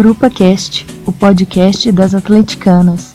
Grupa Cast, o podcast das atleticanas.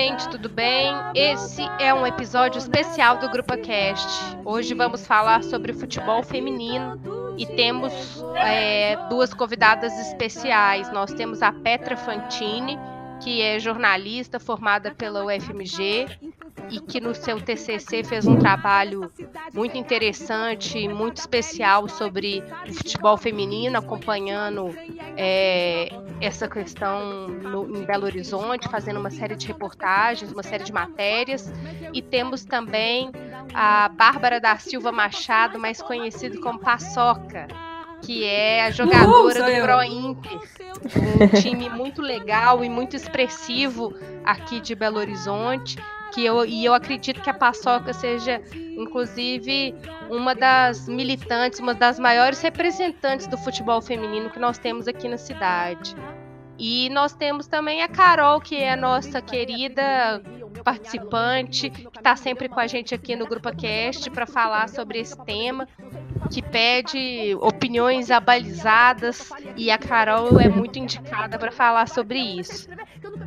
Gente, tudo bem? Esse é um episódio especial do Grupo Cast. Hoje vamos falar sobre futebol feminino e temos é, duas convidadas especiais. Nós temos a Petra Fantini, que é jornalista formada pela UFMG e que no seu TCC fez um trabalho muito interessante, muito especial sobre o futebol feminino, acompanhando é, essa questão no, em Belo Horizonte, fazendo uma série de reportagens, uma série de matérias. E temos também a Bárbara da Silva Machado, mais conhecida como Paçoca, que é a jogadora do. Pro Inter, um time muito legal e muito expressivo aqui de Belo Horizonte. Que eu, e eu acredito que a Paçoca seja, inclusive, uma das militantes, uma das maiores representantes do futebol feminino que nós temos aqui na cidade. E nós temos também a Carol, que é a nossa querida participante, que está sempre com a gente aqui no Grupo Cast para falar sobre esse tema, que pede opiniões abalizadas e a Carol é muito indicada para falar sobre isso.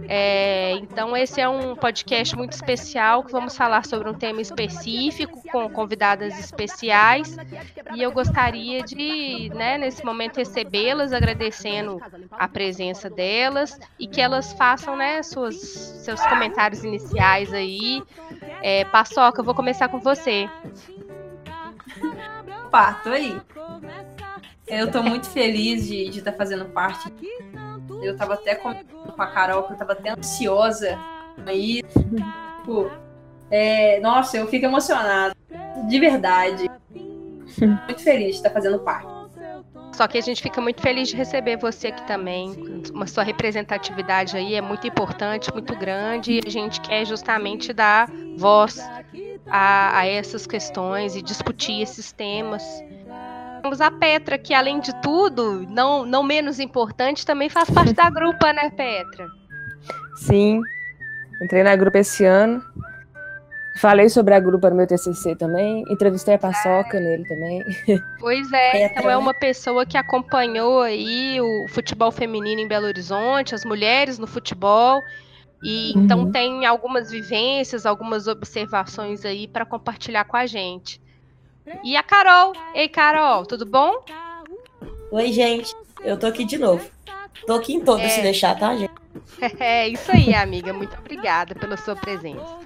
É, então esse é um podcast muito especial que vamos falar sobre um tema específico com convidadas especiais e eu gostaria de, né, nesse momento recebê-las, agradecendo a presença delas e que elas façam, né, suas, seus comentários iniciais aí. É, Paçoca, eu vou começar com você. Opa, tô aí. Eu tô muito feliz de estar fazendo parte. Eu tava até com a Carol que eu tava até ansiosa aí. Tipo, é, nossa, eu fico emocionada. De verdade. Muito feliz de estar fazendo parte. Só que a gente fica muito feliz de receber você aqui também. Uma sua representatividade aí é muito importante, muito grande, e a gente quer justamente dar voz a, a essas questões e discutir esses temas. Temos a Petra, que além de tudo, não, não menos importante, também faz parte da grupa, né, Petra? Sim, entrei na grupa esse ano. Falei sobre a grupa no meu TCC também. Entrevistei a Paçoca nele também. Pois é, então é uma pessoa que acompanhou aí o futebol feminino em Belo Horizonte, as mulheres no futebol, e então Uhum. tem algumas vivências, algumas observações aí para compartilhar com a gente. E a Carol, ei Carol, tudo bom? Oi, gente. Eu tô aqui de novo. Tô aqui em todas, É. se deixar, tá, gente? É isso aí, amiga, muito obrigada pela sua presença.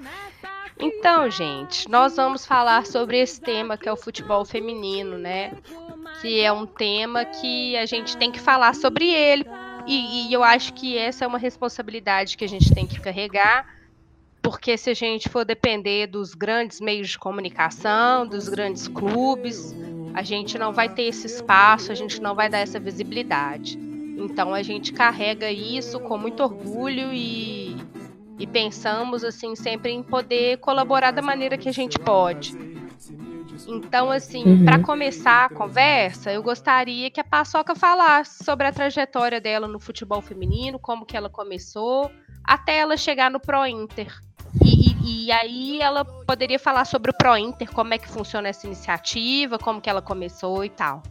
Então, gente, nós vamos falar sobre esse tema que é o futebol feminino, né? Que é um tema que a gente tem que falar sobre ele. E, e eu acho que essa é uma responsabilidade que a gente tem que carregar, porque se a gente for depender dos grandes meios de comunicação, dos grandes clubes, a gente não vai ter esse espaço, a gente não vai dar essa visibilidade. Então a gente carrega isso com muito orgulho e, e pensamos assim sempre em poder colaborar da maneira que a gente pode. Então, assim, Uhum. para começar a conversa, eu gostaria que a Paçoca falasse sobre a trajetória dela no futebol feminino, como que ela começou, até ela chegar no Pro Inter. E, e- e aí ela poderia falar sobre o Pro Inter, como é que funciona essa iniciativa, como que ela começou e tal.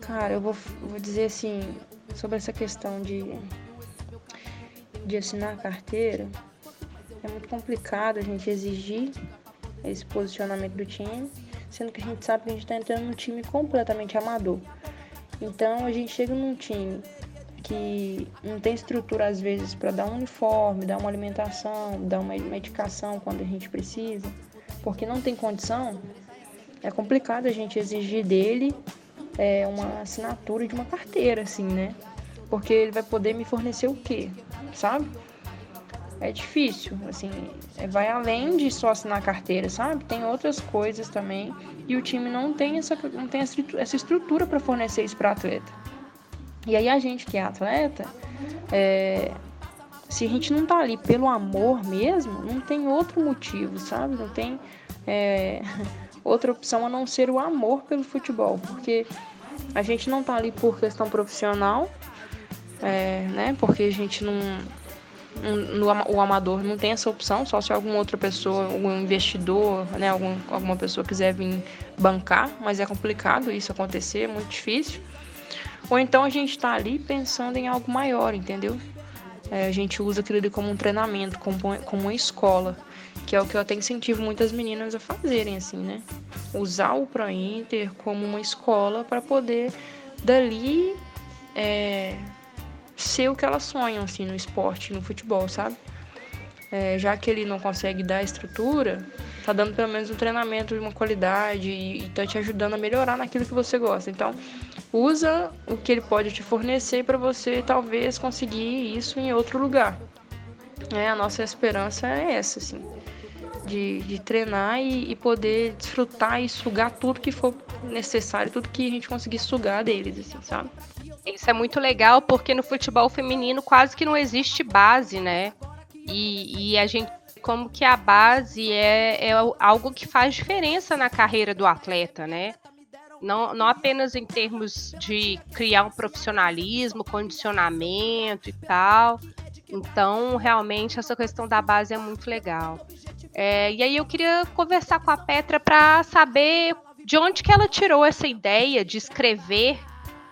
Cara, eu vou, vou dizer assim, sobre essa questão de, de assinar a carteira, é muito complicado a gente exigir esse posicionamento do time, sendo que a gente sabe que a gente está entrando num time completamente amador. Então a gente chega num time que não tem estrutura às vezes para dar um uniforme, dar uma alimentação, dar uma medicação quando a gente precisa, porque não tem condição, é complicado a gente exigir dele é, uma assinatura de uma carteira, assim, né? Porque ele vai poder me fornecer o quê? Sabe? É difícil, assim, é, vai além de só assinar carteira, sabe? Tem outras coisas também e o time não tem essa, não tem essa estrutura para fornecer isso para atleta. E aí a gente que é atleta, é, se a gente não tá ali pelo amor mesmo, não tem outro motivo, sabe? Não tem é, outra opção a não ser o amor pelo futebol, porque a gente não tá ali por questão profissional, é, né? Porque a gente não, o amador não tem essa opção, só se alguma outra pessoa, algum investidor, né, algum, alguma pessoa quiser vir bancar, mas é complicado isso acontecer, é muito difícil. Ou então a gente está ali pensando em algo maior, entendeu? É, a gente usa aquilo ali como um treinamento, como, como uma escola, que é o que eu até incentivo muitas meninas a fazerem, assim, né? Usar o Pro Inter como uma escola para poder dali é, ser o que elas sonham, assim, no esporte, no futebol, sabe? É, já que ele não consegue dar estrutura, tá dando pelo menos um treinamento de uma qualidade e, e tá te ajudando a melhorar naquilo que você gosta. Então, usa o que ele pode te fornecer para você talvez conseguir isso em outro lugar. É, a nossa esperança é essa, assim, de, de treinar e, e poder desfrutar e sugar tudo que for necessário, tudo que a gente conseguir sugar deles, assim, sabe? Isso é muito legal porque no futebol feminino quase que não existe base, né? E, e a gente como que a base é, é algo que faz diferença na carreira do atleta, né? Não, não apenas em termos de criar um profissionalismo, condicionamento e tal. Então, realmente, essa questão da base é muito legal. É, e aí eu queria conversar com a Petra para saber de onde que ela tirou essa ideia de escrever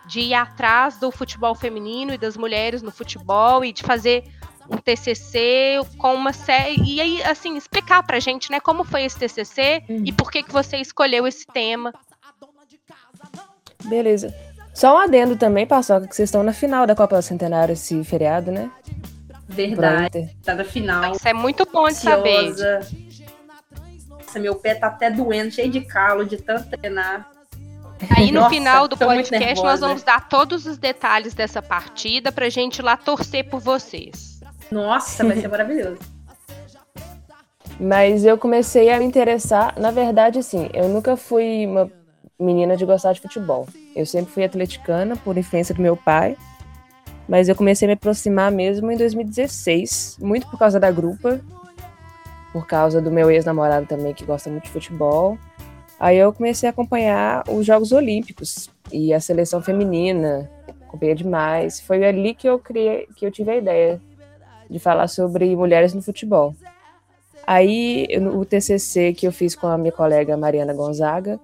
de ir atrás do futebol feminino e das mulheres no futebol e de fazer um TCC com uma série e aí assim explicar pra gente, né, como foi esse TCC uhum. e por que que você escolheu esse tema. Beleza. Só um adendo também, Paçoca, que vocês estão na final da Copa Centenário esse feriado, né? Verdade. Tá na final. Isso é muito bom de saber. Nossa, meu pé tá até doendo, cheio de calo de tanto treinar. Aí no Nossa, final do podcast nós vamos dar todos os detalhes dessa partida pra gente ir lá torcer por vocês. Nossa, vai ser maravilhoso. Mas eu comecei a me interessar, na verdade, assim, eu nunca fui uma menina de gostar de futebol. Eu sempre fui atleticana por influência do meu pai, mas eu comecei a me aproximar mesmo em 2016, muito por causa da grupa, por causa do meu ex-namorado também que gosta muito de futebol. Aí eu comecei a acompanhar os Jogos Olímpicos e a seleção feminina, acompanhei demais. Foi ali que eu criei, que eu tive a ideia de falar sobre mulheres no futebol. Aí o TCC que eu fiz com a minha colega Mariana Gonzaga,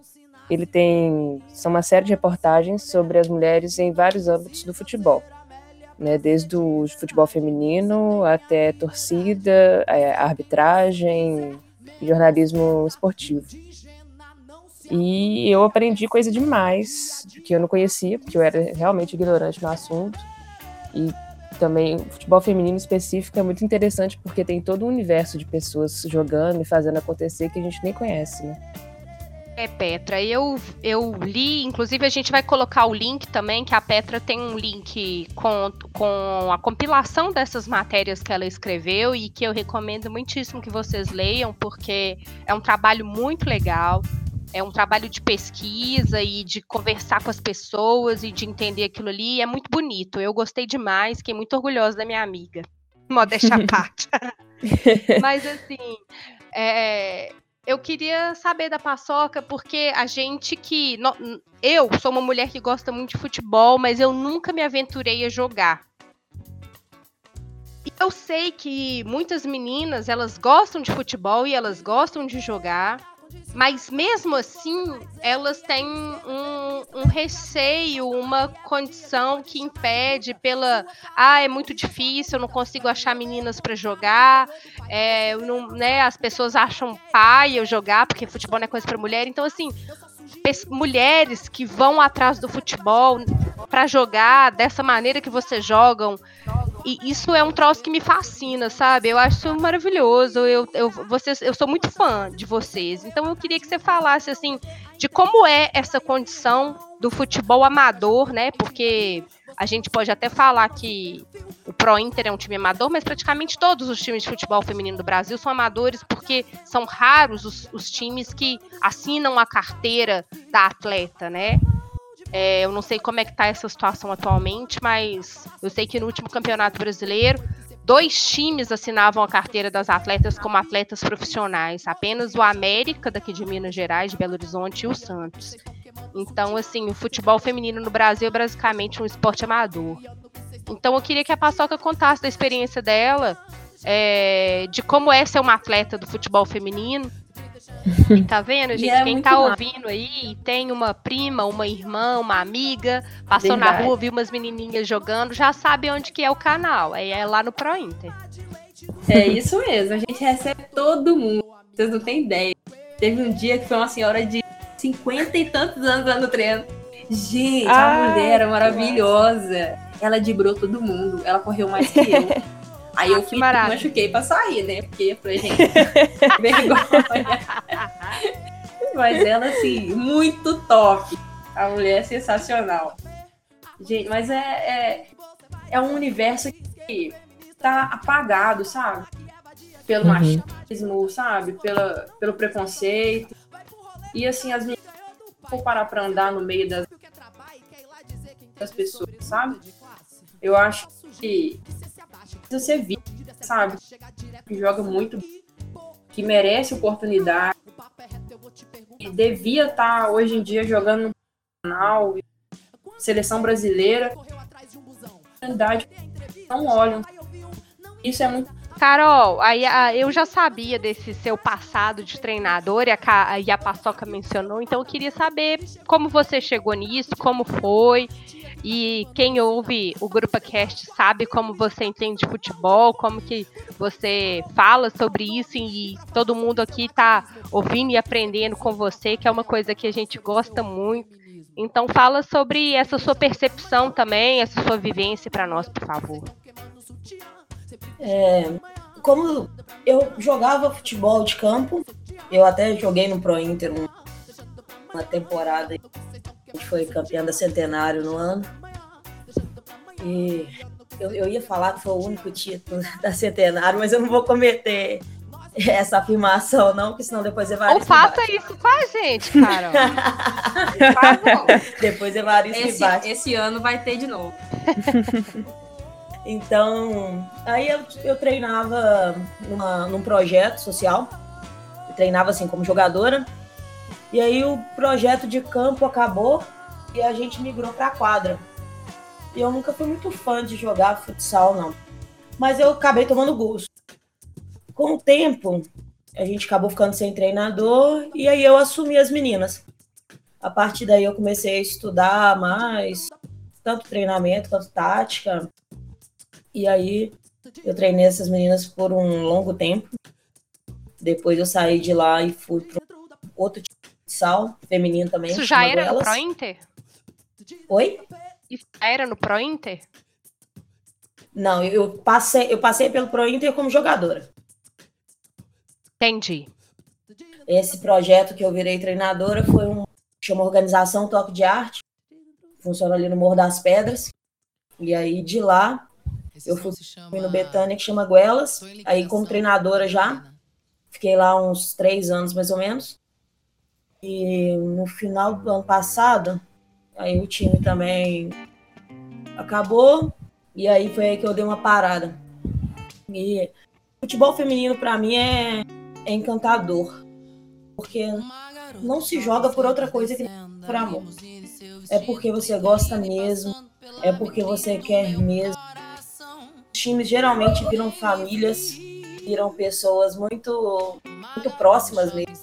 ele tem são uma série de reportagens sobre as mulheres em vários âmbitos do futebol, né? Desde o futebol feminino até torcida, é, arbitragem, jornalismo esportivo. E eu aprendi coisa demais que eu não conhecia, porque eu era realmente ignorante no assunto. E também futebol feminino específico é muito interessante porque tem todo um universo de pessoas jogando e fazendo acontecer que a gente nem conhece, né? É, Petra, eu, eu li, inclusive a gente vai colocar o link também, que a Petra tem um link com, com a compilação dessas matérias que ela escreveu e que eu recomendo muitíssimo que vocês leiam, porque é um trabalho muito legal é um trabalho de pesquisa e de conversar com as pessoas e de entender aquilo ali. É muito bonito. Eu gostei demais, fiquei muito orgulhosa da minha amiga. Modéstia à parte. Mas assim, é, eu queria saber da Paçoca, porque a gente que. Eu sou uma mulher que gosta muito de futebol, mas eu nunca me aventurei a jogar. E eu sei que muitas meninas, elas gostam de futebol e elas gostam de jogar Mas mesmo assim, elas têm um, um receio, uma condição que impede pela. Ah, é muito difícil, eu não consigo achar meninas para jogar. É, não, né, as pessoas acham pai eu jogar, porque futebol não é coisa para mulher. Então, assim, mulheres que vão atrás do futebol para jogar dessa maneira que vocês jogam. E isso é um troço que me fascina, sabe? Eu acho maravilhoso. Eu, eu, vocês, eu sou muito fã de vocês. Então eu queria que você falasse assim de como é essa condição do futebol amador, né? Porque a gente pode até falar que o Pro Inter é um time amador, mas praticamente todos os times de futebol feminino do Brasil são amadores, porque são raros os, os times que assinam a carteira da atleta, né? É, eu não sei como é que tá essa situação atualmente, mas eu sei que no último campeonato brasileiro, dois times assinavam a carteira das atletas como atletas profissionais. Apenas o América, daqui de Minas Gerais, de Belo Horizonte, e o Santos. Então, assim, o futebol feminino no Brasil é basicamente um esporte amador. Então, eu queria que a Paçoca contasse da experiência dela, é, de como é ser uma atleta do futebol feminino. E tá vendo, gente? é Quem tá massa. ouvindo aí e tem uma prima, uma irmã, uma amiga, passou na Verdade. rua, viu umas menininhas jogando, já sabe onde que é o canal. Aí é lá no Pro Inter. É isso mesmo, a gente recebe todo mundo. Vocês não têm ideia. Teve um dia que foi uma senhora de 50 e tantos anos lá no treino. Gente, a Ai, mulher era maravilhosa. Ela dibrou todo mundo. Ela correu mais que eu. Aí eu Ah, que fui, maravilha. machuquei pra sair, né? Porque eu falei, gente, vergonha. Mas ela, assim, muito top. A mulher é sensacional. Gente, mas é, é, é um universo que tá apagado, sabe? Pelo Uhum. machismo, sabe? Pela, pelo preconceito. E assim, as meninas vão parar pra andar no meio das, das pessoas, sabe? Eu acho que precisa ser visto, sabe? Que joga muito, que merece oportunidade. E devia estar hoje em dia jogando no nacional, seleção brasileira. Oportunidade não olham. Isso é muito Carol, aí a- eu já sabia desse seu passado de treinador e a, e a Paçoca mencionou, então eu queria saber como você chegou nisso, como foi. E quem ouve o Grupo Cast sabe como você entende de futebol, como que você fala sobre isso e todo mundo aqui tá ouvindo e aprendendo com você, que é uma coisa que a gente gosta muito. Então fala sobre essa sua percepção também, essa sua vivência para nós, por favor. É, como eu jogava futebol de campo, eu até joguei no Pro Inter um- uma temporada. A gente foi campeão da Centenário no ano. E eu, eu ia falar que foi o único título da Centenário, mas eu não vou cometer essa afirmação, não, porque senão depois Ou Evaristo me faça bate. isso com a gente, favor. Depois Evaristo esse, esse ano vai ter de novo. Então, aí eu, eu treinava numa, num projeto social. Eu treinava assim como jogadora. E aí o projeto de campo acabou e a gente migrou para quadra. E eu nunca fui muito fã de jogar futsal, não. Mas eu acabei tomando gosto. Com o tempo, a gente acabou ficando sem treinador e aí eu assumi as meninas. A partir daí eu comecei a estudar mais, tanto treinamento quanto tática. E aí eu treinei essas meninas por um longo tempo. Depois eu saí de lá e fui para outro tipo de futsal, feminino também. Isso já era no Goelas. Pro Inter? Oi? Isso já era no Pro Inter? Não, eu eu passei, eu passei pelo Pro Inter como jogadora. Entendi. Esse projeto que eu virei treinadora foi um chama Organização Toque de Arte. Funciona ali no Morro das Pedras. E aí de lá eu fui, fui no Betânia que chama Guelas. Aí como treinadora já. Fiquei lá uns três anos mais ou menos. E no final do ano passado, aí o time também acabou. E aí foi aí que eu dei uma parada. E futebol feminino para mim é, é encantador. Porque não se joga por outra coisa que por amor. É porque você gosta mesmo. É porque você quer mesmo. Times geralmente viram famílias. viram pessoas muito, muito próximas mesmo.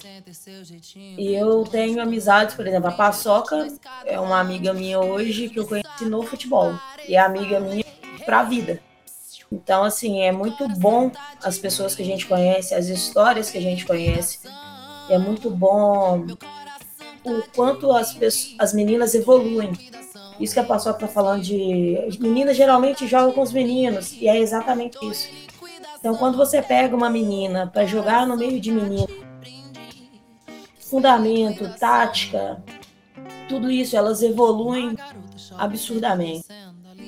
E eu tenho amizades, por exemplo, a Paçoca é uma amiga minha hoje que eu conheci no futebol. E é amiga minha pra vida. Então, assim, é muito bom as pessoas que a gente conhece, as histórias que a gente conhece. É muito bom o quanto as, pessoas, as meninas evoluem. Isso que a Paçoca tá falando de. As meninas geralmente jogam com os meninos, e é exatamente isso. Então, quando você pega uma menina para jogar no meio de meninos, fundamento, tática, tudo isso, elas evoluem absurdamente.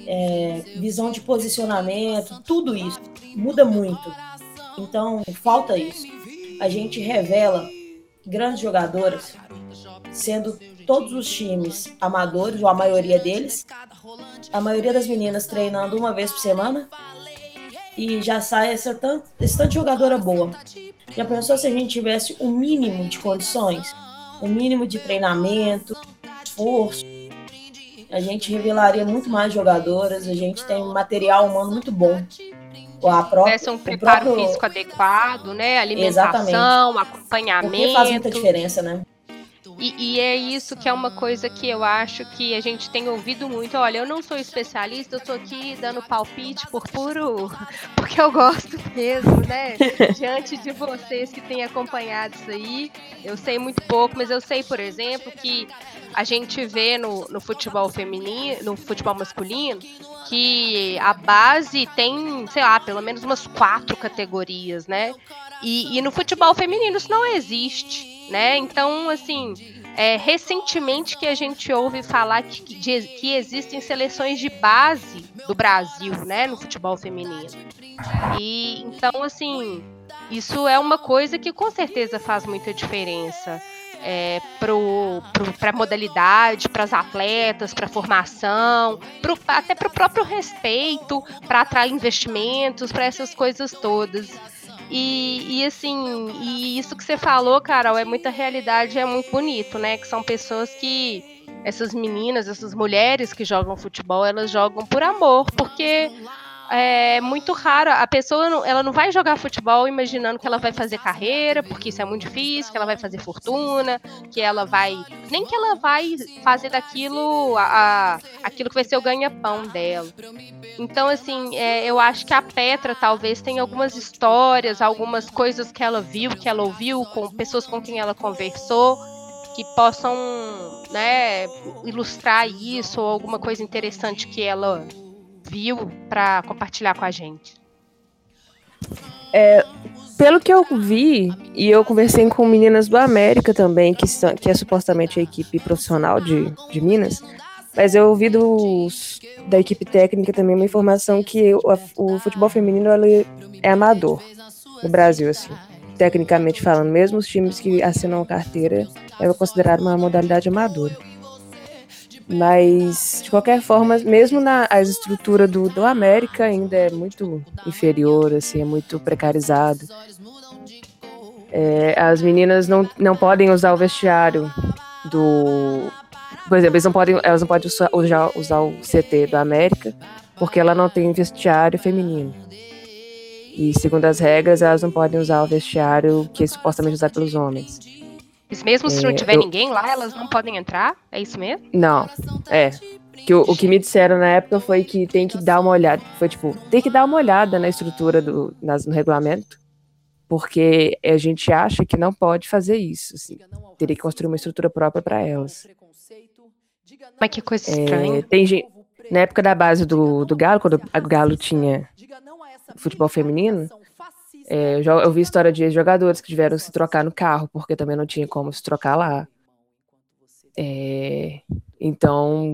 É, visão de posicionamento, tudo isso muda muito. Então, falta isso. A gente revela grandes jogadoras, sendo todos os times amadores, ou a maioria deles, a maioria das meninas treinando uma vez por semana, e já sai essa tanto de jogadora boa. Já pensou se a gente tivesse o um mínimo de condições, o um mínimo de treinamento, esforço? A gente revelaria muito mais jogadoras, a gente tem um material humano muito bom. A própria, Tivesse um preparo próprio... físico adequado, né? Alimentação, Porque acompanhamento. faz muita diferença, né? E, e é isso que é uma coisa que eu acho que a gente tem ouvido muito. Olha, eu não sou especialista, eu tô aqui dando palpite por puro. Porque eu gosto mesmo, né? Diante de vocês que têm acompanhado isso aí. Eu sei muito pouco, mas eu sei, por exemplo, que a gente vê no, no futebol feminino, no futebol masculino, que a base tem, sei lá, pelo menos umas quatro categorias, né? E, e no futebol feminino isso não existe, né? Então, assim, é, recentemente que a gente ouve falar que, de, que existem seleções de base do Brasil, né, no futebol feminino. E então, assim, isso é uma coisa que com certeza faz muita diferença. É, para a modalidade, para as atletas, para a formação, pro, até para o próprio respeito, para atrair investimentos, para essas coisas todas. E, e, assim, e isso que você falou, Carol, é muita realidade, é muito bonito, né? Que são pessoas que. Essas meninas, essas mulheres que jogam futebol, elas jogam por amor, porque é muito raro. A pessoa não, ela não vai jogar futebol imaginando que ela vai fazer carreira, porque isso é muito difícil, que ela vai fazer fortuna, que ela vai. Nem que ela vai fazer daquilo a, a aquilo que vai ser o ganha-pão dela. Então, assim, é, eu acho que a Petra talvez tenha algumas histórias, algumas coisas que ela viu, que ela ouviu, com pessoas com quem ela conversou, que possam né, ilustrar isso ou alguma coisa interessante que ela viu para compartilhar com a gente. É, pelo que eu vi, e eu conversei com meninas do América também, que, são, que é supostamente a equipe profissional de, de Minas, mas eu ouvi dos, da equipe técnica também uma informação que o, o futebol feminino é amador no Brasil, assim, tecnicamente falando. Mesmo os times que assinam carteira é considerado uma modalidade amadora. Mas, de qualquer forma, mesmo na a estrutura do, do América ainda é muito inferior, assim, é muito precarizado. É, as meninas não, não podem usar o vestiário do. Por exemplo, eles não podem, elas não podem usar, usar o CT do América porque ela não tem vestiário feminino. E segundo as regras, elas não podem usar o vestiário que é supostamente usado pelos homens. Mesmo se É, não tiver eu- ninguém lá, elas não podem entrar? É isso mesmo? Não, é. Que o, o que me disseram na época foi que tem que dar uma olhada. Foi tipo, tem que dar uma olhada na estrutura do nas- no regulamento. Porque a gente acha que não pode fazer isso. Assim. Teria que construir uma estrutura própria para elas. Mas que coisa É, estranha. tem gente. Na época da base do, do Galo, quando o Galo tinha futebol feminino, é, eu eu vi história de jogadores que tiveram que se trocar no carro, porque também não tinha como se trocar lá. É, então,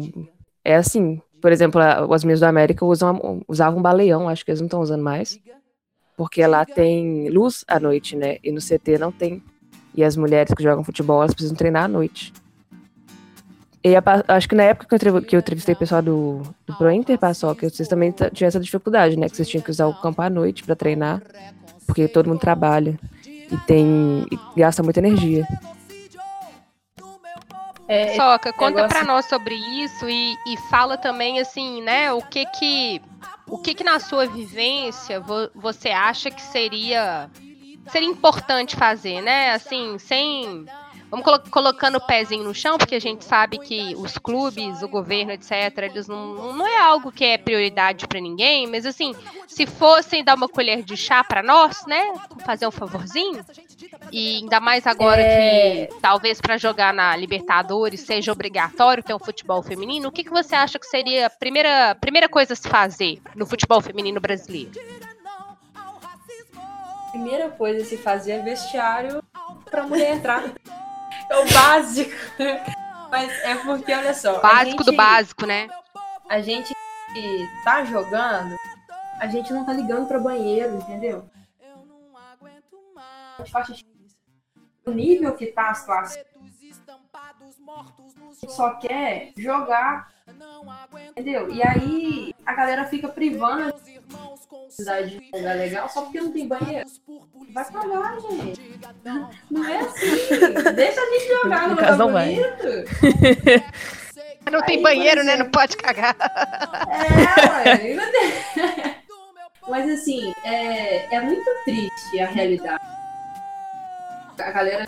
é assim. Por exemplo, as meninas do América usam, usavam um baleão, acho que eles não estão usando mais. Porque lá tem luz à noite, né? E no CT não tem. E as mulheres que jogam futebol, elas precisam treinar à noite. E a acho que na época que eu, que eu entrevistei o pessoal do, do Pro Inter, vocês também tinham essa dificuldade, né? Que vocês tinham que usar o campo à noite para treinar, porque todo mundo trabalha e tem e gasta muita energia. É, Soca, conta negócio- pra nós sobre isso e, e fala também, assim, né, o que que o que, que na sua vivência vo- você acha que seria seria importante fazer, né? Assim, sem vamos colo- colocando o pezinho no chão, porque a gente sabe que os clubes, o governo, etc, eles não, não é algo que é prioridade para ninguém, mas assim, se fossem dar uma colher de chá para nós, né? Fazer um favorzinho. E ainda mais agora É. que talvez para jogar na Libertadores seja obrigatório ter um futebol feminino, o que, que você acha que seria a primeira, primeira coisa a se fazer no futebol feminino brasileiro? Primeira coisa a se fazer é vestiário pra mulher entrar. É o básico. Mas é porque, olha só. Básico do gente- básico, né? A gente que tá jogando, a gente não tá ligando pra banheiro, entendeu? O nível que tá a situação. A gente só quer jogar. Entendeu? E aí a galera fica privando a cidade de lugar legal só porque não tem banheiro. Vai pra lá, gente. Não é assim. Jogar no lugar caso, não vai. Não tem Aí, banheiro, né? Não pode cagar. É, ué. Mas assim, é, é muito triste a realidade. A galera,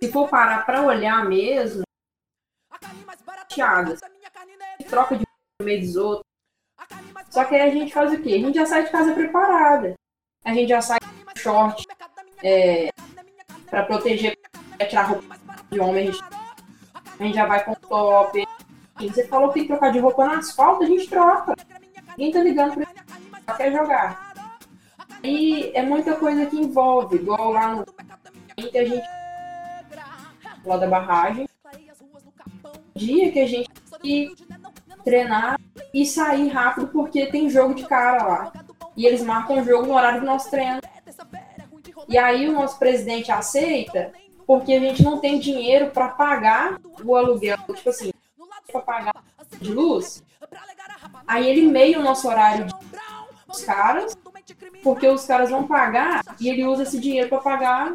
se for parar pra olhar mesmo, chateada. Troca de no meio dos outros. Só que aí a gente faz o quê? A gente já sai de casa preparada. A gente já sai short é, pra proteger, pra tirar roupa de homem. A gente, já vai com top. E Você falou que tem que trocar de roupa no asfalto, a gente troca. Ninguém tá ligando pra só quer jogar. E é muita coisa que envolve, igual lá no a gente lá da barragem. Dia que a gente tem que treinar e sair rápido porque tem jogo de cara lá. E eles marcam o jogo no horário do nosso treino. E aí o nosso presidente aceita porque a gente não tem dinheiro para pagar o aluguel, tipo assim, para pagar de luz. Aí ele meia o nosso horário dos caras, porque os caras vão pagar e ele usa esse dinheiro para pagar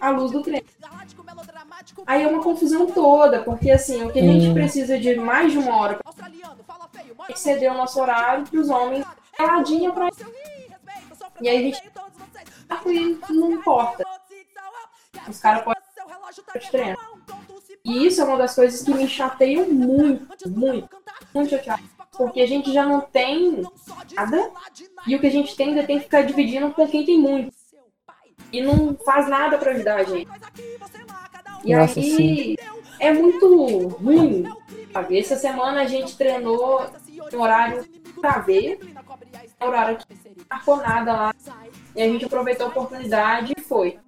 a luz do trem. Aí é uma confusão toda, porque assim, o que a gente Hum. precisa de mais de uma hora para exceder o nosso horário para os homens caladinha pra E aí a gente e não importa. Os caras podem de treino. E isso é uma das coisas que me chateiam muito, muito, muito chateado. Porque a gente já não tem nada e o que a gente tem ainda tem que ficar dividindo com quem tem muito. E não faz nada pra ajudar a gente. E Nossa, aí é muito ruim. sabe? Essa semana a gente treinou em horário pra ver, horário que não marcou nada lá. E a gente aproveitou a oportunidade e foi.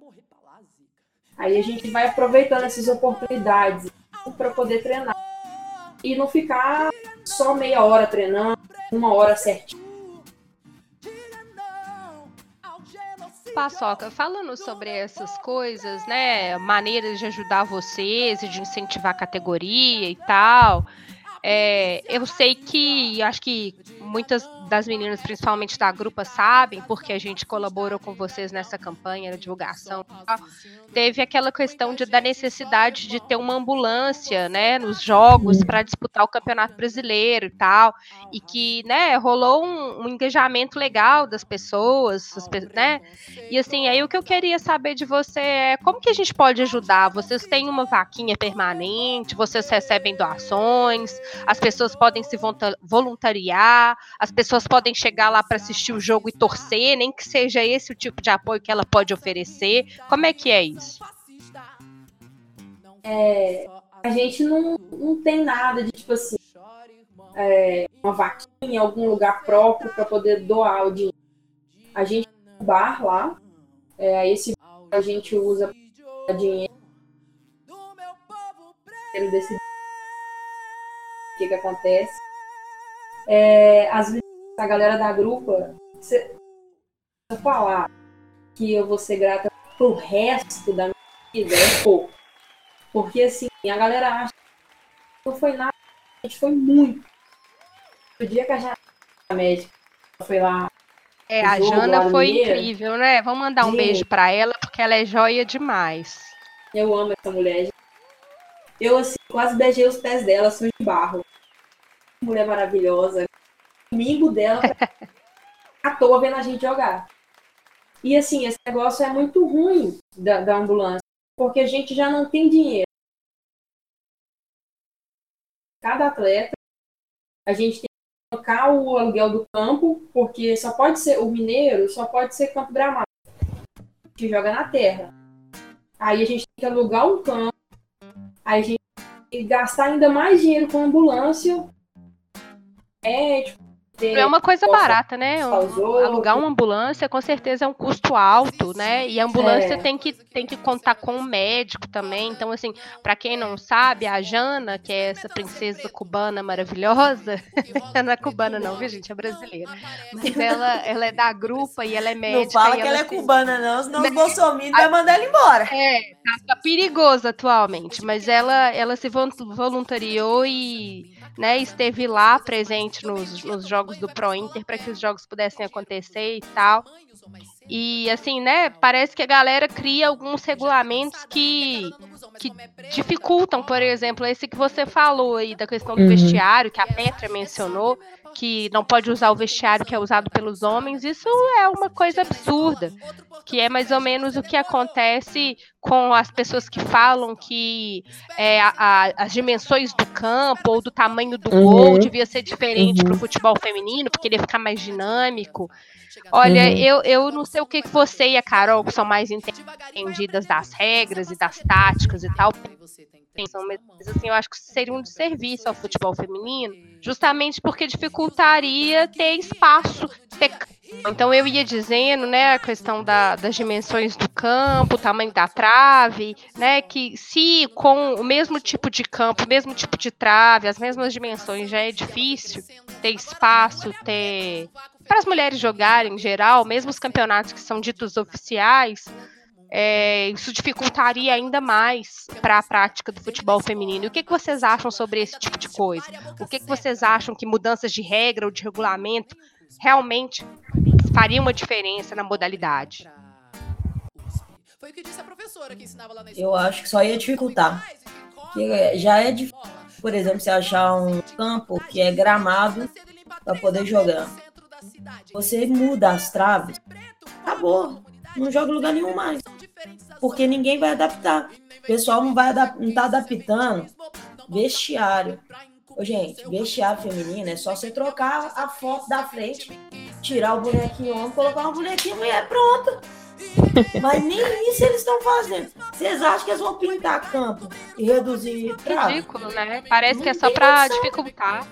Aí a gente vai aproveitando essas oportunidades para poder treinar. E não ficar só meia hora treinando, uma hora certinho. Paçoca, falando sobre essas coisas, né? Maneiras de ajudar vocês e de incentivar a categoria e tal. é, eu sei que acho que muitas das meninas, principalmente da grupa, sabem, porque a gente colaborou com vocês nessa campanha de divulgação. Teve aquela questão de, da necessidade de ter uma ambulância, né, nos jogos para disputar o Campeonato Brasileiro e tal, e que, né, rolou um, um engajamento legal das pessoas, as pe- né? E assim, aí o que eu queria saber de você é como que a gente pode ajudar? Vocês têm uma vaquinha permanente, vocês recebem doações, as pessoas podem se volunta- voluntariar, as pessoas podem chegar lá para assistir o jogo e torcer, nem que seja esse o tipo de apoio que ela pode oferecer. Como é que é isso? É, a gente não, não tem nada de tipo assim, é, uma vaquinha em algum lugar próprio para poder doar o dinheiro. A gente tem um bar lá, é, esse a gente usa pra dinheiro desse o que que acontece. É, às a galera da grupa, se eu falar que eu vou ser grata pro resto da minha vida, é pouco. Porque assim, a galera acha que não foi nada, a gente foi muito. O dia que a gente a médica foi lá, É, a Jana foi incrível, né? Vamos mandar um Gente. beijo pra ela, porque ela é joia demais. eu amo essa mulher. Eu assim, quase beijei os pés dela, sujo de barro. Mulher maravilhosa. Domingo dela à toa vendo a gente jogar. E assim, esse negócio é muito ruim da, da ambulância, porque a gente já não tem dinheiro. Cada atleta, a gente tem que trocar o aluguel do campo, porque só pode ser o mineiro, só pode ser campo gramado. A gente joga na terra. Aí a gente tem que alugar um campo. Aí a gente tem que gastar ainda mais dinheiro com ambulância. É, tipo, é uma coisa barata, né? Um- alugar uma ambulância com certeza é um custo alto, né? E a ambulância É. tem, que, tem que contar com um médico também. Então, assim, pra quem não sabe, a Jana, que é essa princesa cubana maravilhosa, não é cubana não, viu, gente? É brasileira. Mas ela, ela é da grupa e ela é médica. Não fala e que ela é tem- cubana, não, senão os bolsominions vai mandar ela embora. É, tá, tá perigoso atualmente, mas ela, ela se vol- voluntariou e né, esteve lá presente nos, nos jogos do Pro Inter para que os jogos pudessem acontecer e tal. E assim, né, parece que a galera cria alguns regulamentos que, que dificultam, por exemplo, esse que você falou aí da questão do Uhum. vestiário, que a Petra mencionou, que não pode usar o vestiário que é usado pelos homens, isso é uma coisa absurda que é mais ou menos o que acontece com as pessoas que falam que é, a- a- as dimensões do campo ou do tamanho do Uhum. gol devia ser diferente Uhum. para o futebol feminino, porque ele ia ficar mais dinâmico. Olha, Uhum. eu, eu não sei o que que você e a Carol, que são mais entendidas das regras e das táticas e tal, pensam, mas assim, eu acho que seria um desserviço ao futebol feminino, justamente porque dificultaria ter espaço, ter então eu ia dizendo, né, a questão da- das dimensões do campo, tamanho da trave, né, que se com o mesmo tipo de campo, o mesmo tipo de trave, as mesmas dimensões já é difícil ter espaço, ter para as mulheres jogarem em geral, mesmo os campeonatos que são ditos oficiais, é, isso dificultaria ainda mais para a prática do futebol feminino. E o que, que vocês acham sobre esse tipo de coisa? O que, que vocês acham que mudanças de regra ou de regulamento realmente faria uma diferença na modalidade? Foi o que disse a professora que ensinava lá na Eu acho que só ia dificultar. Que já é difícil, por exemplo, você achar um campo que é gramado para poder jogar. Você muda as traves, acabou. Não joga em lugar nenhum mais. Porque ninguém vai adaptar. O pessoal não vai adap- não tá adaptando vestiário. Ô, gente, vestiário feminino é só você trocar a foto da frente, tirar o bonequinho homem, colocar uma bonequinha mulher, pronto. Mas nem isso eles estão fazendo. Vocês acham que eles vão pintar campo e reduzir trave? Ridículo, né? Parece Não que é só para dificultar.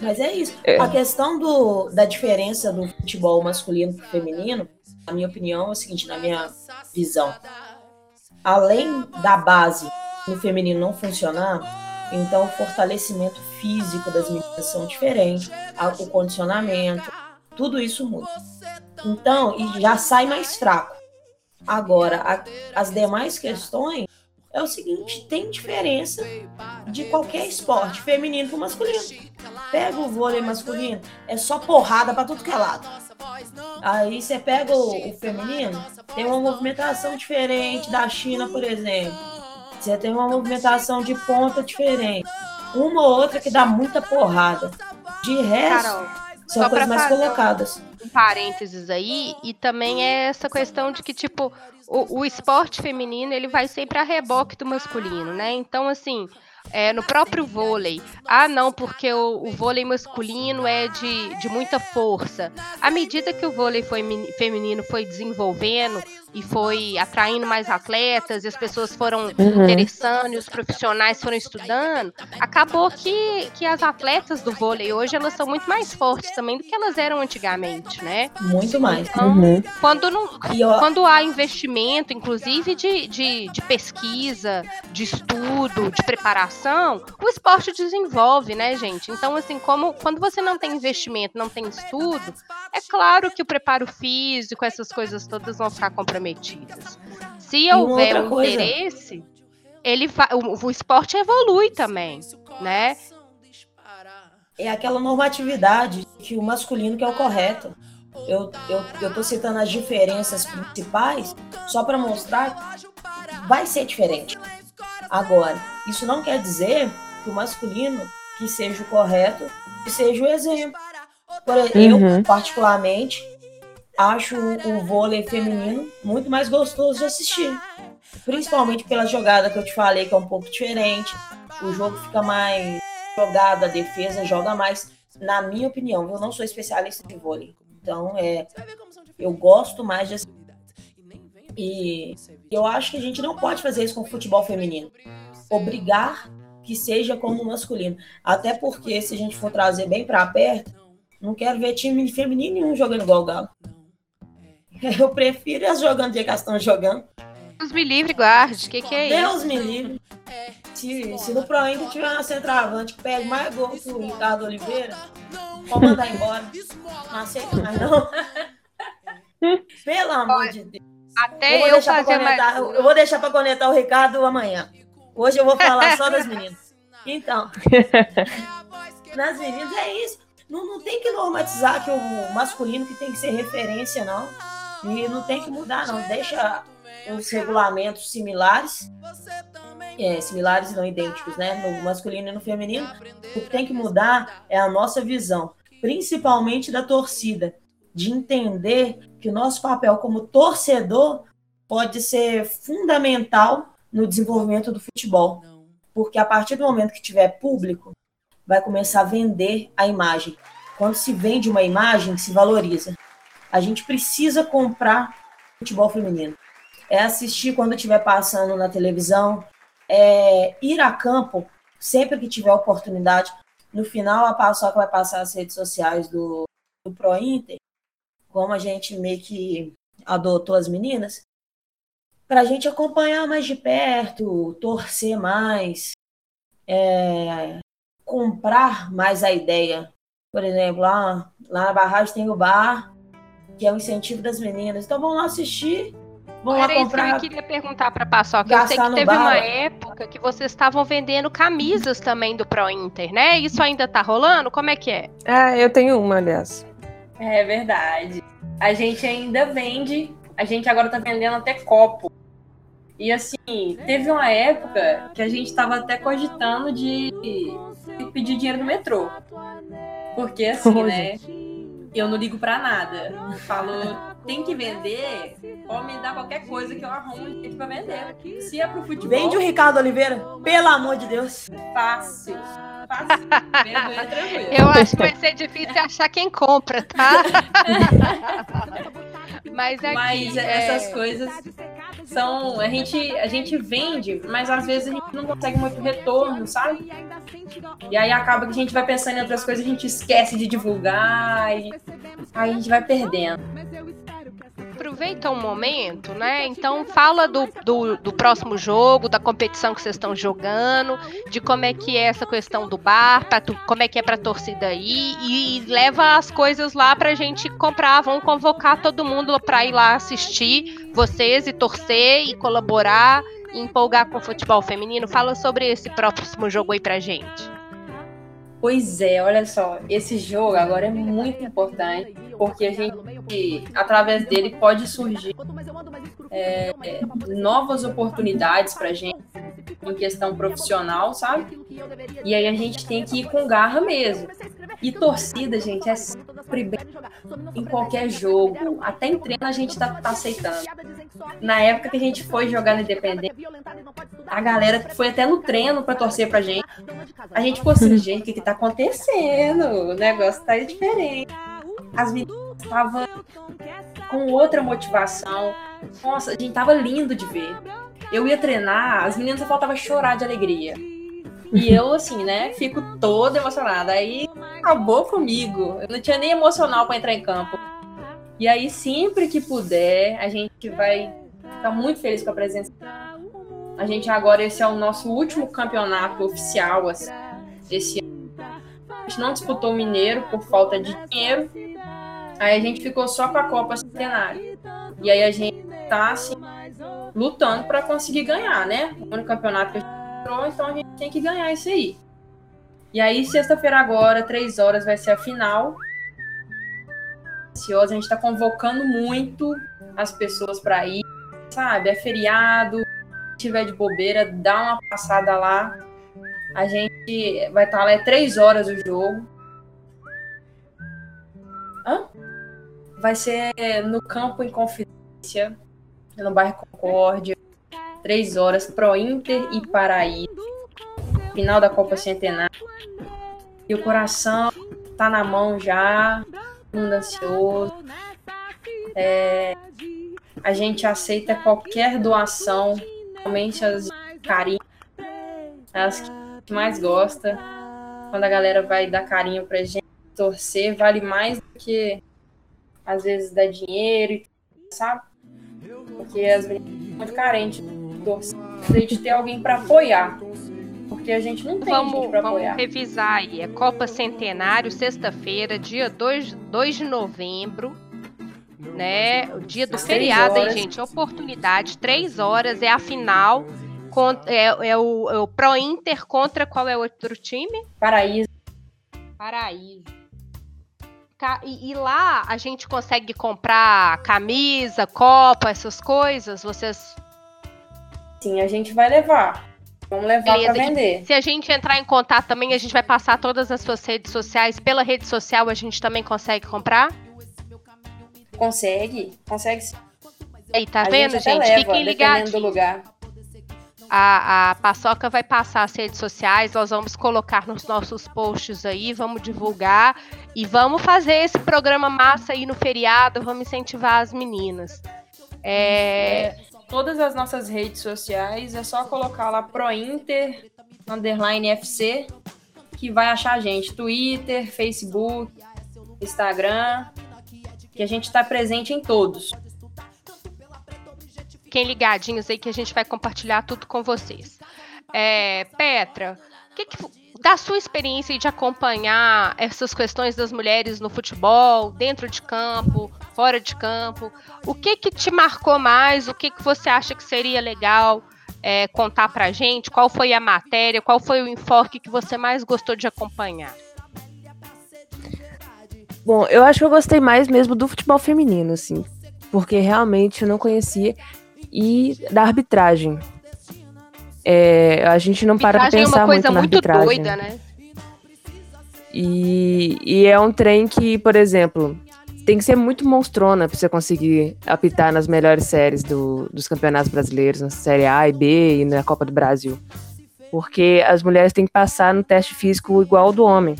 Mas é isso. É. A questão do, da diferença do futebol masculino e feminino, na minha opinião, é o seguinte, na minha visão. Além da base no feminino não funcionar, então o fortalecimento físico das meninas são diferentes, o condicionamento, tudo isso muda. Então, e já sai mais fraco. Agora, a- as demais questões é o seguinte, tem diferença de qualquer esporte, feminino para masculino. Pega o vôlei masculino, é só porrada para tudo que é lado. Aí você pega o, o feminino, tem uma movimentação diferente da China, por exemplo. Você tem uma movimentação de ponta diferente. Uma ou outra que dá muita porrada. De resto, Carol, são coisas mais colocadas. um parênteses aí, e também é essa questão de que, tipo, o, o esporte feminino, ele vai sempre a reboque do masculino, né? Então, assim, é, no próprio vôlei, ah, não, porque o, o vôlei masculino é de, de muita força. À medida que o vôlei foi, feminino foi desenvolvendo e foi atraindo mais atletas, e as pessoas foram Uhum. interessando, e os profissionais foram estudando, acabou que, que as atletas do vôlei hoje, elas são muito mais fortes também do que elas eram antigamente, né? Muito mais. Então, Uhum. quando, não, quando há investimento, inclusive de, de, de pesquisa, de estudo, de preparação, o esporte desenvolve, né, gente? Então, assim, como quando você não tem investimento, não tem estudo, é claro que o preparo físico, essas coisas todas vão ficar comprometidas. Se houver outra um coisa. interesse, ele o, o esporte evolui também, né? é aquela normatividade que o masculino que é o correto. Eu, eu, eu tô citando as diferenças principais só para mostrar que vai ser diferente. Agora, isso não quer dizer que o masculino que seja o correto, que seja o exemplo. Por Uhum. Eu, particularmente, acho o vôlei feminino muito mais gostoso de assistir. Principalmente pela jogada que eu te falei, que é um pouco diferente. O jogo fica mais jogado, a defesa joga mais. Na minha opinião, eu não sou especialista de vôlei. Então, é, eu gosto mais de assistir. E eu acho que a gente não pode fazer isso com o futebol feminino. Obrigar que seja como o masculino. Até porque, se a gente for trazer bem para perto, não quero ver time feminino nenhum jogando igual o Galo. Eu prefiro elas jogando do jeito que elas estão jogando. Deus me livre, guarde. O que, que é isso? Deus me livre. Se, se no Pro ainda tiver uma centroavante que pega mais gol que o Ricardo Oliveira, pode mandar embora. Não aceita mais, não. Pelo amor de Deus. Até Eu vou, eu, fazer mais. conectar, eu vou deixar pra conectar o Ricardo amanhã. Hoje eu vou falar só das meninas. Então, nas meninas é isso. Não, não tem que normatizar que o masculino que tem que ser referência, não. E não tem que mudar, não. Deixa os regulamentos similares, é, similares e não idênticos, né? No masculino e no feminino. O que tem que mudar é a nossa visão, principalmente da torcida, de entender que o nosso papel como torcedor pode ser fundamental no desenvolvimento do futebol. Porque a partir do momento que tiver público, vai começar a vender a imagem. Quando se vende uma imagem, se valoriza. A gente precisa comprar futebol feminino. É assistir quando estiver passando na televisão, é ir a campo sempre que tiver oportunidade. No final, a Paçoca vai passar as redes sociais do, do Pro Inter, como a gente meio que adotou as meninas, para a gente acompanhar mais de perto, torcer mais, é, comprar mais a ideia. Por exemplo, lá, lá na barragem tem o bar, que é o incentivo das meninas. Então vão lá assistir, vão lá Era isso que comprar. eu queria perguntar pra Paçoca. Eu sei que teve bar. uma época que vocês estavam vendendo camisas também do Pro Inter, né? Isso ainda tá rolando? Como é que é? Ah, eu tenho uma, aliás. É verdade. A gente ainda vende, a gente agora tá vendendo até copo. E assim, teve uma época que a gente tava até cogitando de pedir dinheiro no metrô. Porque assim, né? Eu não ligo pra nada. Falou, tem que vender, pode me dar qualquer coisa que eu arrumo um jeito pra vender. Se é pro futebol, Vende o Ricardo Oliveira, pelo amor de Deus. fácil. Fácil. Vendo tranquilo. Eu acho que vai ser difícil achar quem compra, tá? Mas aqui, Mas é, essas coisas são. A gente, a gente vende, mas às vezes a gente não consegue muito retorno, sabe? E aí acaba que a gente vai pensando em outras coisas, a gente esquece de divulgar e aí a gente vai perdendo. Aproveita um momento, né? Então fala do, do, do próximo jogo, da competição que vocês estão jogando, de como é que é essa questão do bar, pra tu- como é que é pra torcida aí, e, leva as coisas lá pra gente comprar. Vão convocar todo mundo pra ir lá assistir vocês e torcer e colaborar e empolgar com o futebol feminino. Fala sobre esse próximo jogo aí pra gente. Pois é, olha só, esse jogo agora é muito importante, porque a gente, através dele, pode surgir é, novas oportunidades pra gente em questão profissional, sabe? E aí a gente tem que ir com garra mesmo. E torcida, gente, é sempre bem em qualquer jogo. Até em treino a gente tá, tá aceitando. Na época que a gente foi jogar no Independente, a galera foi até no treino pra torcer pra gente. A gente ficou assim, gente, o que, que tá acontecendo? O negócio tá diferente. As meninas estavam com outra motivação. Nossa, a gente tava lindo de ver. Eu ia treinar, as meninas só faltava chorar de alegria. E eu, assim, né, fico toda emocionada. Aí acabou comigo. Eu não tinha nem emocional pra entrar em campo. E aí, sempre que puder, a gente vai ficar muito feliz com a presença. A gente agora, esse é o nosso último campeonato oficial, assim, esse ano. A gente não disputou o Mineiro por falta de dinheiro. Aí a gente ficou só com a Copa Centenário. E aí a gente tá, assim, lutando para conseguir ganhar, né? O único campeonato que a gente entrou, então a gente tem que ganhar isso aí. E aí, sexta-feira agora, três horas, vai ser a final. Ansiosa, a gente tá convocando muito as pessoas para ir, sabe? É feriado, se tiver de bobeira, dá uma passada lá. A gente vai estar lá, é três horas o jogo. Vai ser no campo em Confidência, no bairro Concórdia. Três horas, Pro Inter e Paraíba. Final da Copa Centenário. E o coração tá na mão já, mundo ansioso. É, a gente aceita qualquer doação, realmente as carinho, as que mais gosta. Quando a galera vai dar carinho pra gente, torcer, vale mais do que às vezes dar dinheiro, e sabe? Porque as meninas são muito carentes de ter alguém pra apoiar. Porque a gente não tem gente Vamos, pra vamos apoiar. revisar aí. É Copa Centenário, sexta-feira, dia 2, 2 de novembro. Né? O dia do Às três feriado, hein, gente? Oportunidade, três horas, é a final. con- É, é o, é o Pro Inter contra qual é o outro time? Paraíso. Paraíso. E, e lá a gente consegue comprar camisa, copa, essas coisas? Vocês. Sim, a gente vai levar. Vamos levar e- vender. Se a gente entrar em contato também, a gente vai passar todas as suas redes sociais. Pela rede social a gente também consegue comprar? Consegue? Consegue sim. Aí, tá a vendo, gente, gente? leva, Fiquem ligados. A, a Paçoca vai passar as redes sociais, nós vamos colocar nos nossos posts aí, vamos divulgar e vamos fazer esse programa massa aí no feriado, vamos incentivar as meninas. É, Todas as nossas redes sociais é só colocar lá Prointer underline FC que vai achar a gente. Twitter, Facebook, Instagram. Que a gente tá presente em todos. Fiquem ligadinhos aí que a gente vai compartilhar tudo com vocês. É, Petra, que que, da sua experiência de acompanhar essas questões das mulheres no futebol, dentro de campo, fora de campo, o que que te marcou mais? O que que você acha que seria legal é, contar pra gente? Qual foi a matéria? Qual foi o enfoque que você mais gostou de acompanhar? Bom, eu acho que eu gostei mais mesmo do futebol feminino, assim. Porque realmente eu não conhecia. E da arbitragem. É, a gente não para pra Arbitragem é pensar uma coisa muito na muito arbitragem. doida, né? E, e é um trem que, por exemplo, tem que ser muito monstrona pra você conseguir apitar nas melhores séries do- dos campeonatos brasileiros, na Série A e B e na Copa do Brasil. Porque as mulheres têm que passar no teste físico igual ao do homem.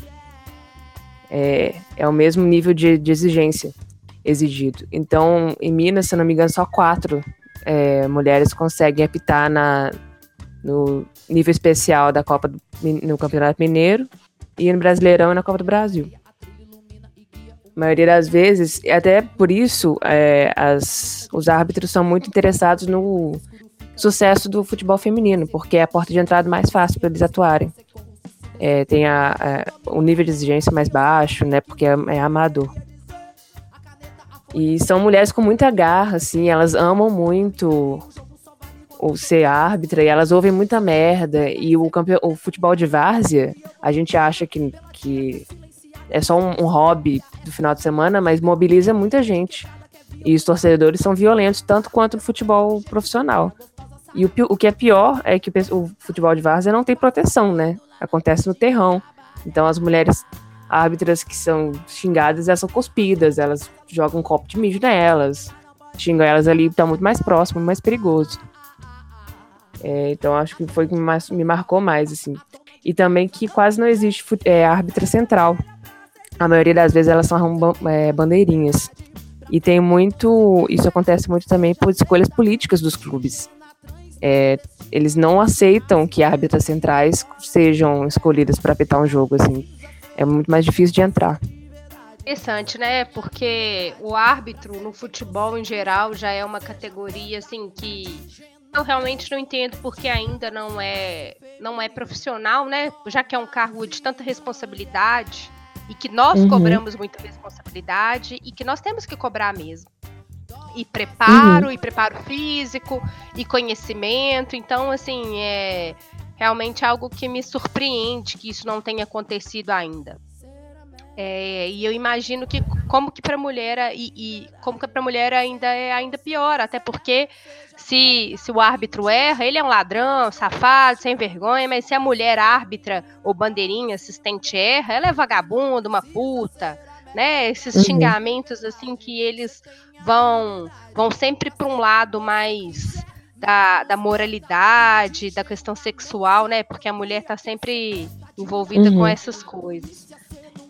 É, é o mesmo nível de, de exigência exigido. Então, em Minas, se eu não me engano, só quatro é, mulheres conseguem apitar na, no nível especial da Copa do, no Campeonato Mineiro e no Brasileirão e na Copa do Brasil. A maioria das vezes, até por isso, é, as, os árbitros são muito interessados no sucesso do futebol feminino, porque é a porta de entrada mais fácil para eles atuarem. É, tem a, a- o nível de exigência mais baixo, né? Porque é, é amador. E são mulheres com muita garra, assim, elas amam muito o ser árbitra e elas ouvem muita merda. E o, o futebol de várzea, a gente acha que, que é só um, um hobby do final de semana, mas mobiliza muita gente. E os torcedores são violentos tanto quanto o futebol profissional. E o, o que é pior é que o, o futebol de várzea não tem proteção, né? Acontece no terrão. Então as mulheres árbitras que são xingadas, elas são cuspidas, elas jogam um copo de mijo nelas, xingam elas ali, tá muito mais próximo, mais perigoso. É, então acho que foi que me, me marcou mais, assim. E também que quase não existe é, árbitra central. A maioria das vezes elas são é, bandeirinhas. E tem muito. Isso acontece muito também por escolhas políticas dos clubes. É, eles não aceitam que árbitras centrais sejam escolhidas para apitar um jogo, assim. É muito mais difícil de entrar. Interessante, né? Porque o árbitro no futebol em geral já é uma categoria assim que eu realmente não entendo porque ainda não é não é profissional, né? Já que é um cargo de tanta responsabilidade e que nós Uhum. cobramos muita responsabilidade e que nós temos que cobrar mesmo. E preparo, e preparo físico, e conhecimento. Então, assim, é realmente algo que me surpreende que isso não tenha acontecido ainda. É, e eu imagino que como que para mulher e, e como que para mulher ainda é ainda pior, até porque se, se o árbitro erra, ele é um ladrão, safado, sem vergonha, mas se a mulher árbitra ou bandeirinha assistente erra, ela é vagabunda, uma puta, né? Esses Uhum. xingamentos assim que eles vão vão sempre para um lado mais da, da moralidade, da questão sexual, né? Porque a mulher tá sempre envolvida com Uhum. essas coisas.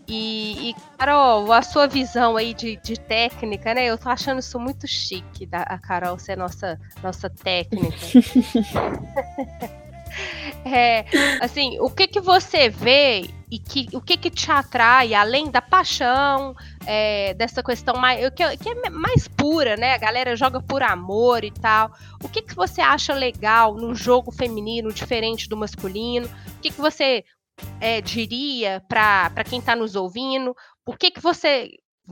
E, e, Carol, a sua visão aí de, de técnica, né? Eu tô achando isso muito chique, da, a Carol ser nossa, nossa técnica. É, assim, o que que você vê e que, o que que te atrai, além da paixão, é, dessa questão mais, que, que é mais pura, né? A galera joga por amor e tal. O que que você acha legal num jogo feminino diferente do masculino? O que que você é, diria para quem tá nos ouvindo? O que que você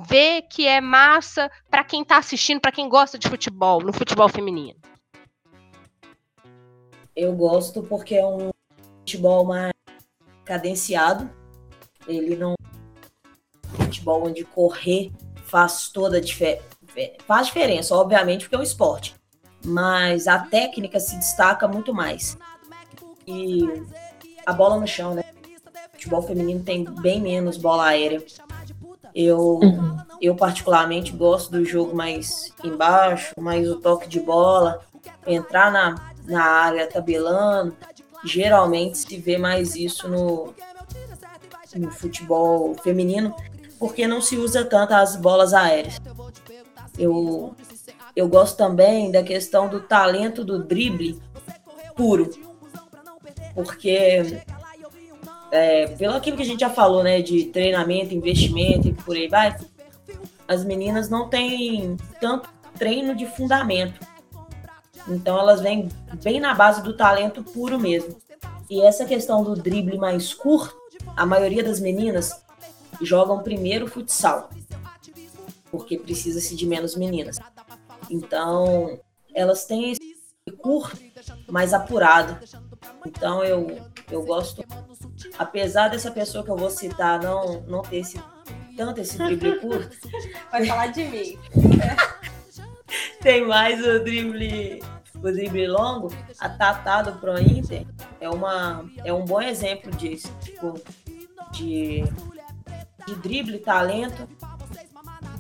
vê que é massa para quem tá assistindo, para quem gosta de futebol, no futebol feminino? Eu gosto porque é um futebol mais cadenciado. Ele não futebol onde correr faz toda a diferença. Faz diferença, obviamente, porque é um esporte. Mas a técnica se destaca muito mais. E a bola no chão, né? O futebol feminino tem bem menos bola aérea. Eu, Uhum. eu particularmente gosto do jogo mais embaixo, mais o toque de bola, entrar na, na área tabelando. Geralmente se vê mais isso no, no futebol feminino, porque não se usa tanto as bolas aéreas. Eu, eu gosto também da questão do talento do drible puro, porque é, pelo aquilo que a gente já falou, né, de treinamento, investimento e por aí vai, as meninas não têm tanto treino de fundamento. Então elas vêm bem na base do talento puro mesmo. E essa questão do drible mais curto, a maioria das meninas jogam primeiro futsal, porque precisa-se de menos meninas. Então elas têm esse curto mais apurado. Então eu, eu gosto, apesar dessa pessoa que eu vou citar não, não ter esse, tanto esse drible curto, Vai falar de mim. tem mais o drible, o drible longo, a Tatá do Pro Inter é, uma, é um bom exemplo disso, tipo, de, de drible, talento,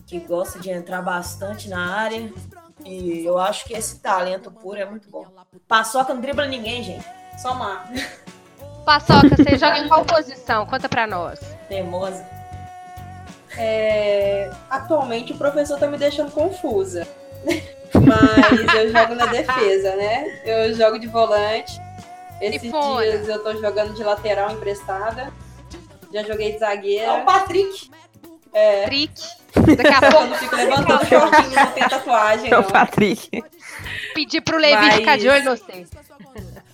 que gosta de entrar bastante na área, e eu acho que esse talento puro é muito bom. Paçoca não dribla ninguém, gente. Só Mar. Paçoca, você joga em qual posição? Conta pra nós. Teimosa. É, atualmente o professor tá me deixando confusa. Mas eu jogo na defesa, né? Eu jogo de volante. Esses Tifona. dias eu tô jogando de lateral emprestada. Já joguei de É o zagueira. Patrick. É, Trick. Daqui a pouco eu não fico levantando shortinho, não tem tatuagem, É o não. Patrick. pedir pro Levi Mas- ficar de olho você.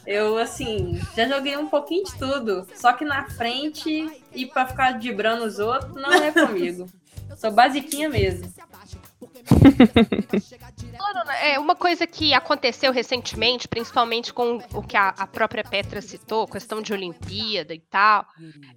Eu, assim, já joguei um pouquinho de tudo. Só que na frente e pra ficar dibrando os outros, não é comigo. Sou basiquinha mesmo. É uma coisa que aconteceu recentemente, principalmente com o que a, a própria Petra citou, questão de Olimpíada e tal,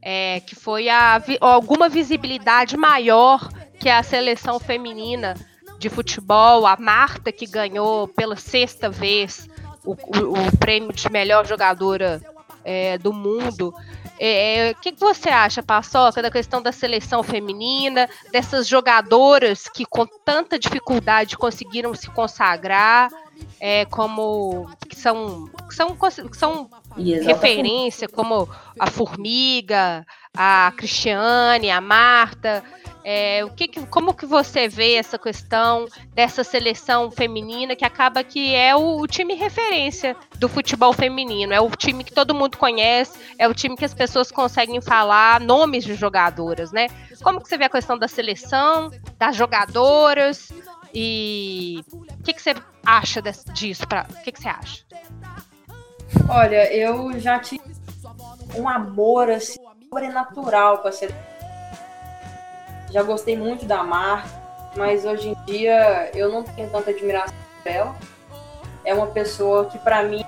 é, que foi a, alguma visibilidade maior que a seleção feminina de futebol, a Marta que ganhou pela sexta vez o, o- o prêmio de melhor jogadora é, do mundo. É, O que, que você acha, Paçoca, da questão da seleção feminina, dessas jogadoras que com tanta dificuldade conseguiram se consagrar, é, como que são, que são, que são referência, como a Formiga, a Cristiane, a Marta. É, o que, como que você vê essa questão dessa seleção feminina que acaba que é o, o time referência do futebol feminino? É o time que todo mundo conhece, é o time que as pessoas conseguem falar nomes de jogadoras, né? Como que você vê a questão da seleção, das jogadoras e o que, que você acha disso? Pra, o que, que você acha? Olha, eu já tive um amor assim, sobrenatural com a seleção. Já gostei muito da Marta, mas hoje em dia eu não tenho tanta admiração por ela. É uma pessoa que, pra mim,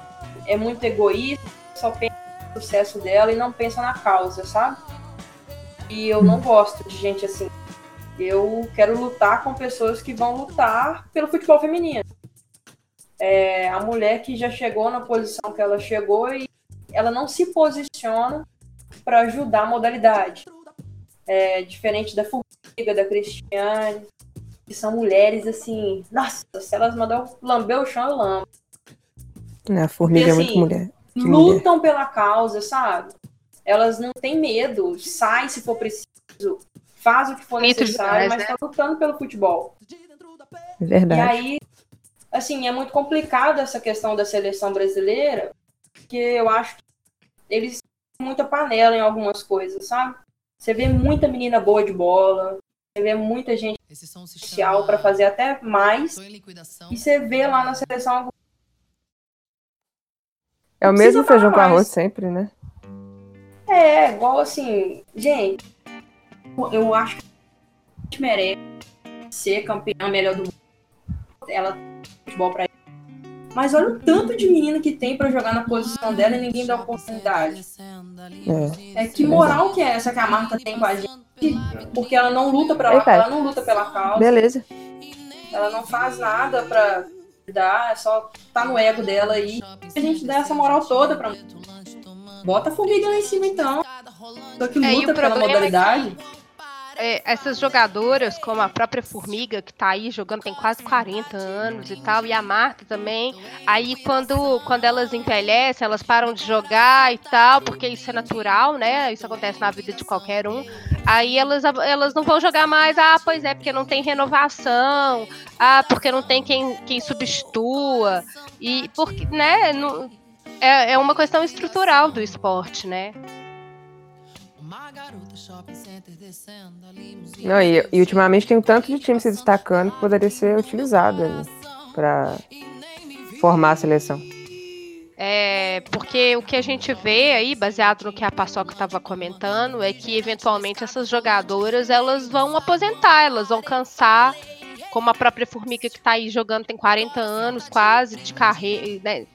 é muito egoísta, só pensa no sucesso dela e não pensa na causa, sabe? E eu não gosto de gente assim. Eu quero lutar com pessoas que vão lutar pelo futebol feminino. É a mulher que já chegou na posição que ela chegou e ela não se posiciona para ajudar a modalidade. É, diferente da Formiga, da Cristiane, que são mulheres assim, nossa, se elas mandam lamber o chão, eu lambo. Né, A formiga é assim, muito mulher. Que mulher. lutam pela causa, sabe? Elas não têm medo, sai se for preciso, faz o que for Mito necessário, demais, mas né? estão lutando pelo futebol. É E verdade. aí, assim, é muito complicado essa questão da seleção brasileira, porque eu acho que eles muita panela em algumas coisas, sabe? Você vê muita menina boa de bola, você vê muita gente especial para fazer até mais, Tô em liquidação. e você vê lá na seleção algum- É o mesmo feijão com arroz sempre, né? É, igual assim, gente, eu acho que a gente merece ser campeã melhor do mundo. Ela tem futebol pra isso. Mas olha o tanto de menina que tem pra jogar na posição dela e ninguém dá oportunidade. É. É que moral que é essa que a Marta tem com a gente? Porque ela não luta pra Eita. ela não luta pela causa, Beleza. ela não faz nada pra dar, é só tá no ego dela aí. A gente dá essa moral toda pra Bota a formiga lá em cima então. Só que É, luta pela problema é que- modalidade. É, essas jogadoras, como a própria Formiga, que tá aí jogando, tem quase 40 anos e tal, e a Marta também, aí quando, quando elas envelhecem, elas param de jogar e tal, porque isso é natural, né? Isso acontece na vida de qualquer um. Aí elas, elas não vão jogar mais, ah, pois é, porque não tem renovação, ah, porque não tem quem, quem substitua, e porque, né, não- é, é uma questão estrutural do esporte, né? Uma garota shopping Não, e, e ultimamente tem um tanto de time se destacando que poderia ser utilizado ali pra formar a seleção. É, porque o que a gente vê aí, baseado no que a Paçoca estava comentando, é que eventualmente essas jogadoras elas vão aposentar, elas vão cansar, como a própria Formiga que está aí jogando tem 40 anos quase de carreira, né,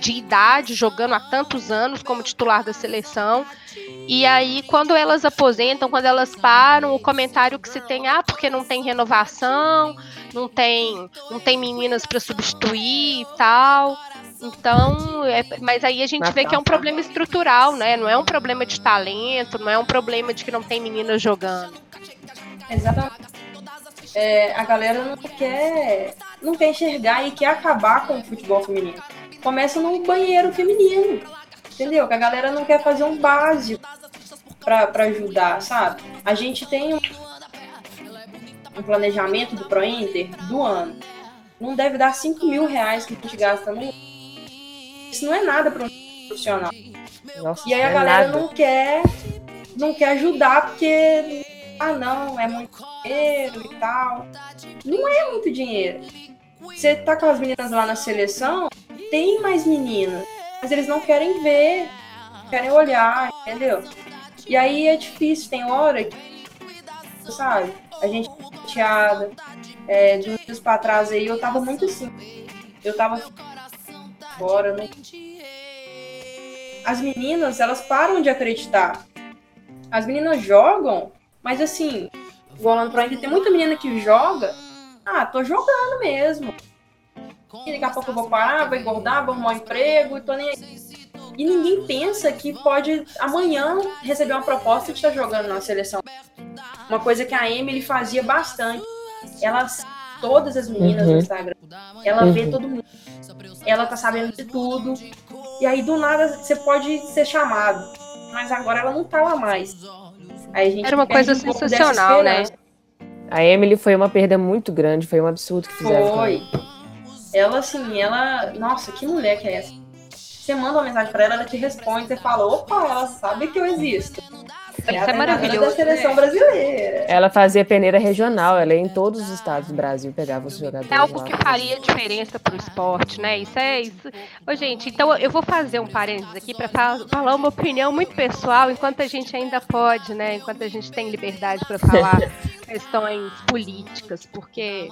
de idade, jogando há tantos anos como titular da seleção. E aí, quando elas aposentam, quando elas param, o comentário que se tem, ah, porque não tem renovação, não tem, não tem meninas para substituir e tal. Então, é- mas aí a gente vê que é um problema estrutural, né? Não é um problema de talento, não é um problema de que não tem meninas jogando. Exatamente. É, a galera não quer, não quer enxergar e quer acabar com o futebol feminino. Começa no banheiro feminino, entendeu? Que a galera não quer fazer um básico pra, pra ajudar, sabe? A gente tem um, um planejamento do ProInter do ano. Não deve dar 5 mil reais que a gente gasta no Isso não é nada para um profissional. Nossa, E aí a é galera nada. não quer, não quer ajudar porque ah não, é muito dinheiro e tal. Não é muito dinheiro. Você tá com as meninas lá na seleção, tem mais meninas, mas eles não querem ver, querem olhar, entendeu? E aí é difícil, tem hora que, sabe, a gente fica chateada. É, de uns dias pra trás aí eu tava muito assim. Eu tava fora, né? as meninas, elas param de acreditar. As meninas jogam, mas assim, rolando pra ainda tem muita menina que joga. Ah, tô jogando mesmo. E daqui a pouco eu vou parar, vou engordar, vou arrumar um emprego e tô nem aí. E ninguém pensa que pode amanhã receber uma proposta de estar jogando na seleção. Uma coisa que a Emily fazia bastante. Ela, todas as meninas Uhum. no Instagram, ela vê Uhum. todo mundo. Ela tá sabendo de tudo. E aí, do nada, você pode ser chamado. Mas agora ela não tá lá mais. Aí a gente Era uma coisa um sensacional, né? A Emily foi uma perda muito grande, foi um absurdo que fizeram. com Foi. Ela, assim, ela. Nossa, que mulher que é essa? Você manda uma mensagem pra ela, ela te responde, você fala, opa, ela sabe que eu existo. Isso é maravilhoso, da seleção brasileira. Ela fazia peneira regional, ela ia em todos os estados do Brasil, pegava os jogadores. É algo lá. que faria diferença pro esporte, né? Isso é isso. Ô, gente, então eu vou fazer um parênteses aqui para falar uma opinião muito pessoal, enquanto a gente ainda pode, né? Enquanto a gente tem liberdade para falar questões políticas, porque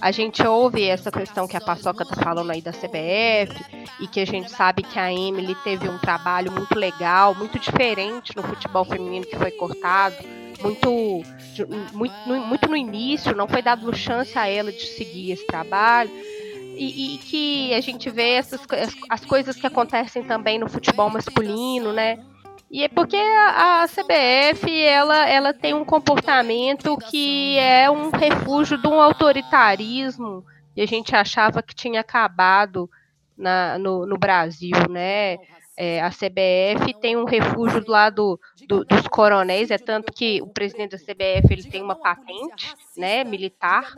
a gente ouve essa questão que a Paçoca tá falando aí da CBF e que a gente sabe que a Emily teve um trabalho muito legal, muito diferente no futebol feminino que foi cortado, muito muito, no, muito no início, não foi dado chance a ela de seguir esse trabalho. E, e que a gente vê essas, as, as coisas que acontecem também no futebol masculino, né? E é porque a, a CBF ela, ela tem um comportamento que é um refúgio de um autoritarismo que a gente achava que tinha acabado na, no, no Brasil, né? É, a CBF tem um refúgio do lado do, dos coronéis, é tanto que o presidente da CBF ele tem uma patente, né, militar.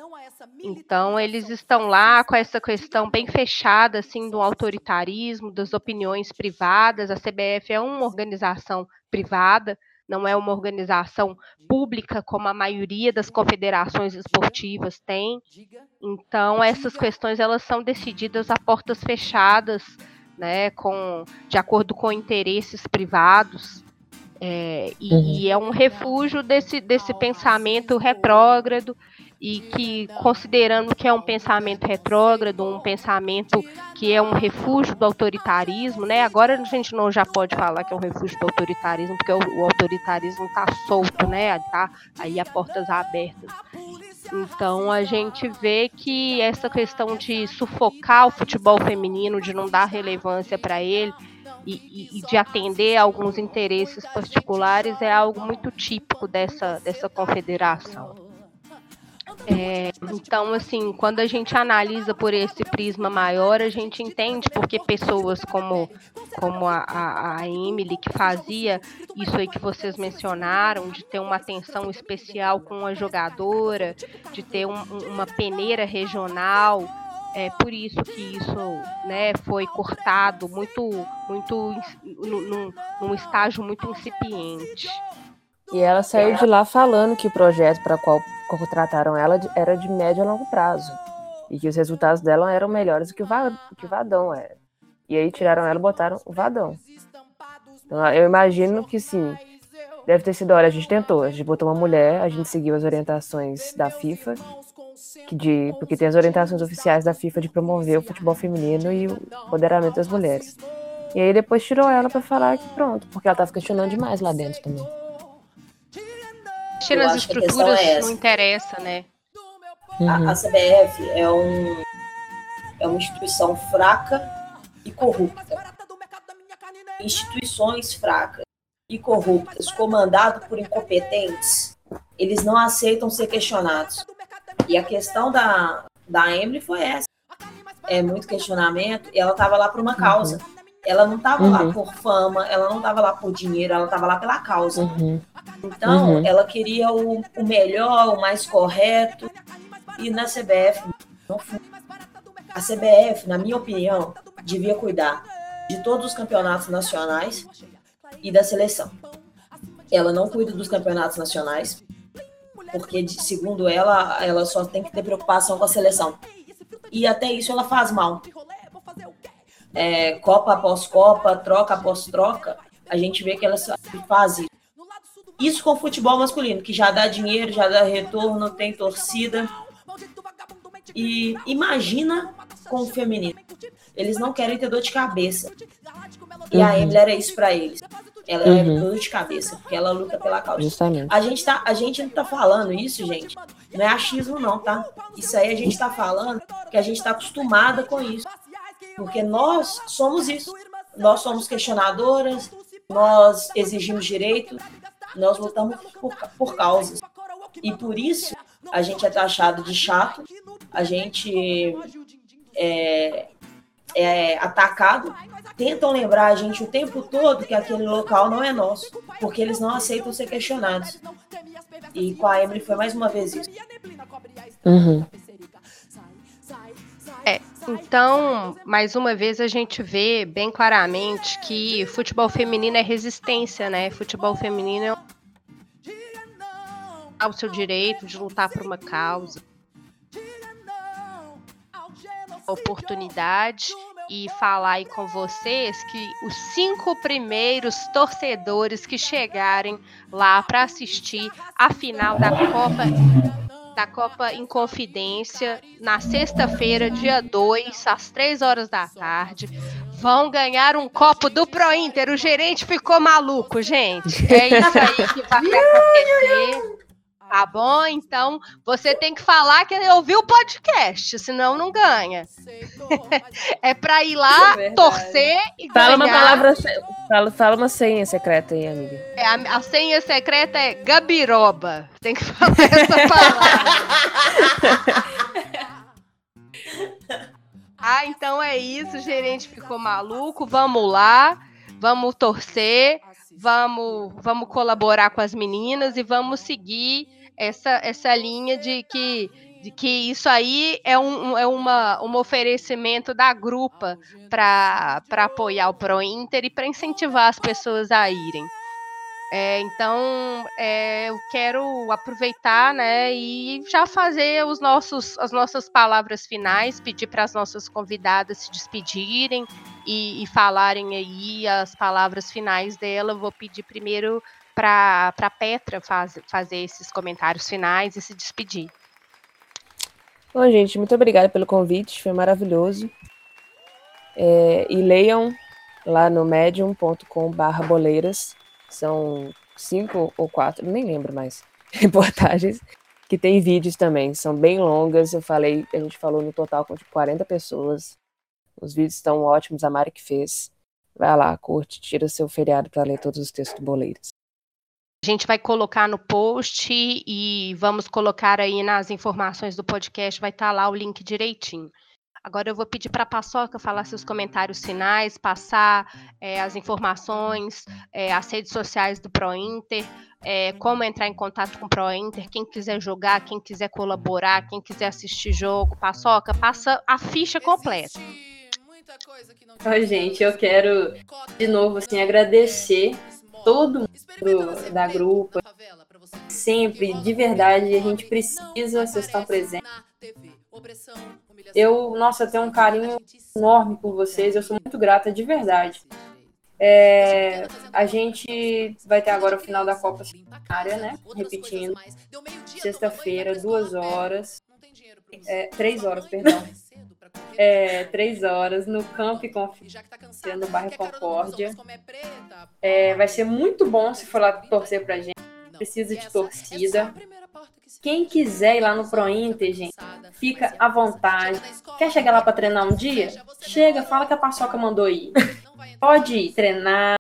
Então eles estão lá com essa questão bem fechada, assim, do autoritarismo, das opiniões privadas. A CBF é uma organização privada, não é uma organização pública como a maioria das confederações esportivas tem. Então essas questões elas são decididas a portas fechadas né, com, de acordo com interesses privados. É, e, Uhum. e é um refúgio desse, desse pensamento retrógrado e que, considerando que é um pensamento retrógrado, um pensamento que é um refúgio do autoritarismo, né? Agora a gente não já pode falar que é um refúgio do autoritarismo, porque o, o autoritarismo está solto, né? Tá aí a portas abertas. Então a gente vê que essa questão de sufocar o futebol feminino, de não dar relevância para ele e, e- de atender a alguns interesses particulares é algo muito típico dessa, dessa confederação. É, então, assim, quando a gente analisa por esse prisma maior, a gente entende porque pessoas como, como a, a, Emily, que fazia isso aí que vocês mencionaram, de ter uma atenção especial com a jogadora, de ter um- um- uma peneira regional, é por isso que isso né, foi cortado muito, muito num, num- estágio muito incipiente. E ela saiu de lá falando que o projeto para qual contrataram ela era de médio a longo prazo. E que os resultados dela eram melhores do que o, Va- que o Vadão era. E aí tiraram ela e botaram o Vadão. Então eu imagino que sim. Deve ter sido, olha, a gente tentou, a gente botou uma mulher, a gente seguiu as orientações da FIFA, que de, porque tem as orientações oficiais da FIFA de promover o futebol feminino e o empoderamento das mulheres. E aí depois tirou ela pra falar que pronto, porque ela tava questionando demais lá dentro também. Mexer nas estruturas é não interessa, né? Uhum. A, a CBF é, um, é uma instituição fraca e corrupta. Instituições fracas e corruptas, comandado por incompetentes, eles não aceitam ser questionados. E a questão da, da Emily foi essa. É muito questionamento e ela estava lá por uma causa. Ela não estava lá Uhum. por fama, ela não estava lá por dinheiro, ela estava lá pela causa. Uhum. Então, Uhum. ela queria o, o melhor, o mais correto. E na CBF, não foi. A CBF, na minha opinião, devia cuidar de todos os campeonatos nacionais e da seleção. Ela não cuida dos campeonatos nacionais, porque, de- segundo ela, ela só tem que ter preocupação com a seleção. E até isso ela faz mal. É, Copa após Copa, troca após troca, a gente vê que ela só faz isso. Com o futebol masculino, que já dá dinheiro, já dá retorno, tem torcida. E imagina com o feminino. Eles não querem ter dor de cabeça. E a Uhum. Emily era isso pra eles. Ela Uhum. é dor de cabeça, porque ela luta pela causa. Justamente. A gente, tá, a gente não tá falando isso, gente. Não é achismo, não, tá? Isso aí a gente tá falando que a gente tá acostumada com isso. Porque nós somos isso. Nós somos questionadoras, nós exigimos direito, nós lutamos por, por causas. E por isso a gente é taxado de chato, a gente é, é atacado. Tentam lembrar a gente o tempo todo que aquele local não é nosso, porque eles não aceitam ser questionados. E com a Emily foi mais uma vez isso. Uhum. Então, mais uma vez a gente vê bem claramente que futebol feminino é resistência, né? Futebol feminino é o seu direito de lutar por uma causa, oportunidade e falar aí com vocês que os cinco primeiros torcedores que chegarem lá para assistir a final da Copa da Copa Inconfidência na sexta-feira, dia 2, às 3 horas da tarde. Vão ganhar um copo do Pro Inter. O gerente ficou maluco, gente. É isso aí que vai acontecer. Tá bom? Então, você tem que falar que ouviu o podcast, senão não ganha. é pra ir lá, Verdade. torcer e Fala uma ganhar. palavra. Fala, fala uma senha secreta aí, amiga. É, a, a senha secreta é Gabiroba. Tem que falar essa palavra. ah, então é isso. O gerente ficou maluco. Vamos lá. Vamos torcer. Vamos, vamos colaborar com as meninas e vamos seguir essa, essa linha de que, de que isso aí é um, é uma, um oferecimento da grupa para apoiar o Pro Inter e para incentivar as pessoas a irem. É, então, é, eu quero aproveitar, né, e já fazer os nossos, as nossas palavras finais, pedir para as nossas convidadas se despedirem e, e falarem aí as palavras finais dela. Eu Vou pedir primeiro para a Petra faz- fazer esses comentários finais e se despedir. Bom, gente, muito obrigada pelo convite, foi maravilhoso. É, e leiam lá no medium.com.br boleiras. São cinco ou quatro, nem lembro mais, reportagens, que tem vídeos também, são bem longas. Eu falei, a gente falou no total com tipo 40 pessoas. Os vídeos estão ótimos, a Mari que fez. Vai lá, curte, tira seu feriado para ler todos os textos do Boleiras. A gente vai colocar no post e vamos colocar aí nas informações do podcast, vai estar lá o link direitinho. Agora eu vou pedir para a Paçoca falar seus comentários finais, passar eh, as informações, eh, as redes sociais do ProInter, eh, como entrar em contato com o ProInter, quem quiser jogar, quem quiser colaborar, quem quiser assistir jogo. Paçoca, passa a ficha completa. Oi, gente, eu quero de novo assim agradecer todo mundo da grupo. Sempre, de verdade, a gente precisa vocês estão presentes. Eu, nossa, tenho um carinho enorme por vocês, eu sou muito grata de verdade. É, a gente vai ter agora o final da Copa Centenária, né? Repetindo. Sexta-feira, duas horas. É, três horas, perdão. É, três horas no Campo e Confidência, no bairro Concórdia. É, vai ser muito bom se for lá torcer pra gente. Precisa de torcida. Quem quiser ir lá no Pro Inter, gente, fica à vontade. Quer chegar lá pra treinar um dia? Chega, fala que a Paçoca mandou ir. Pode ir treinar.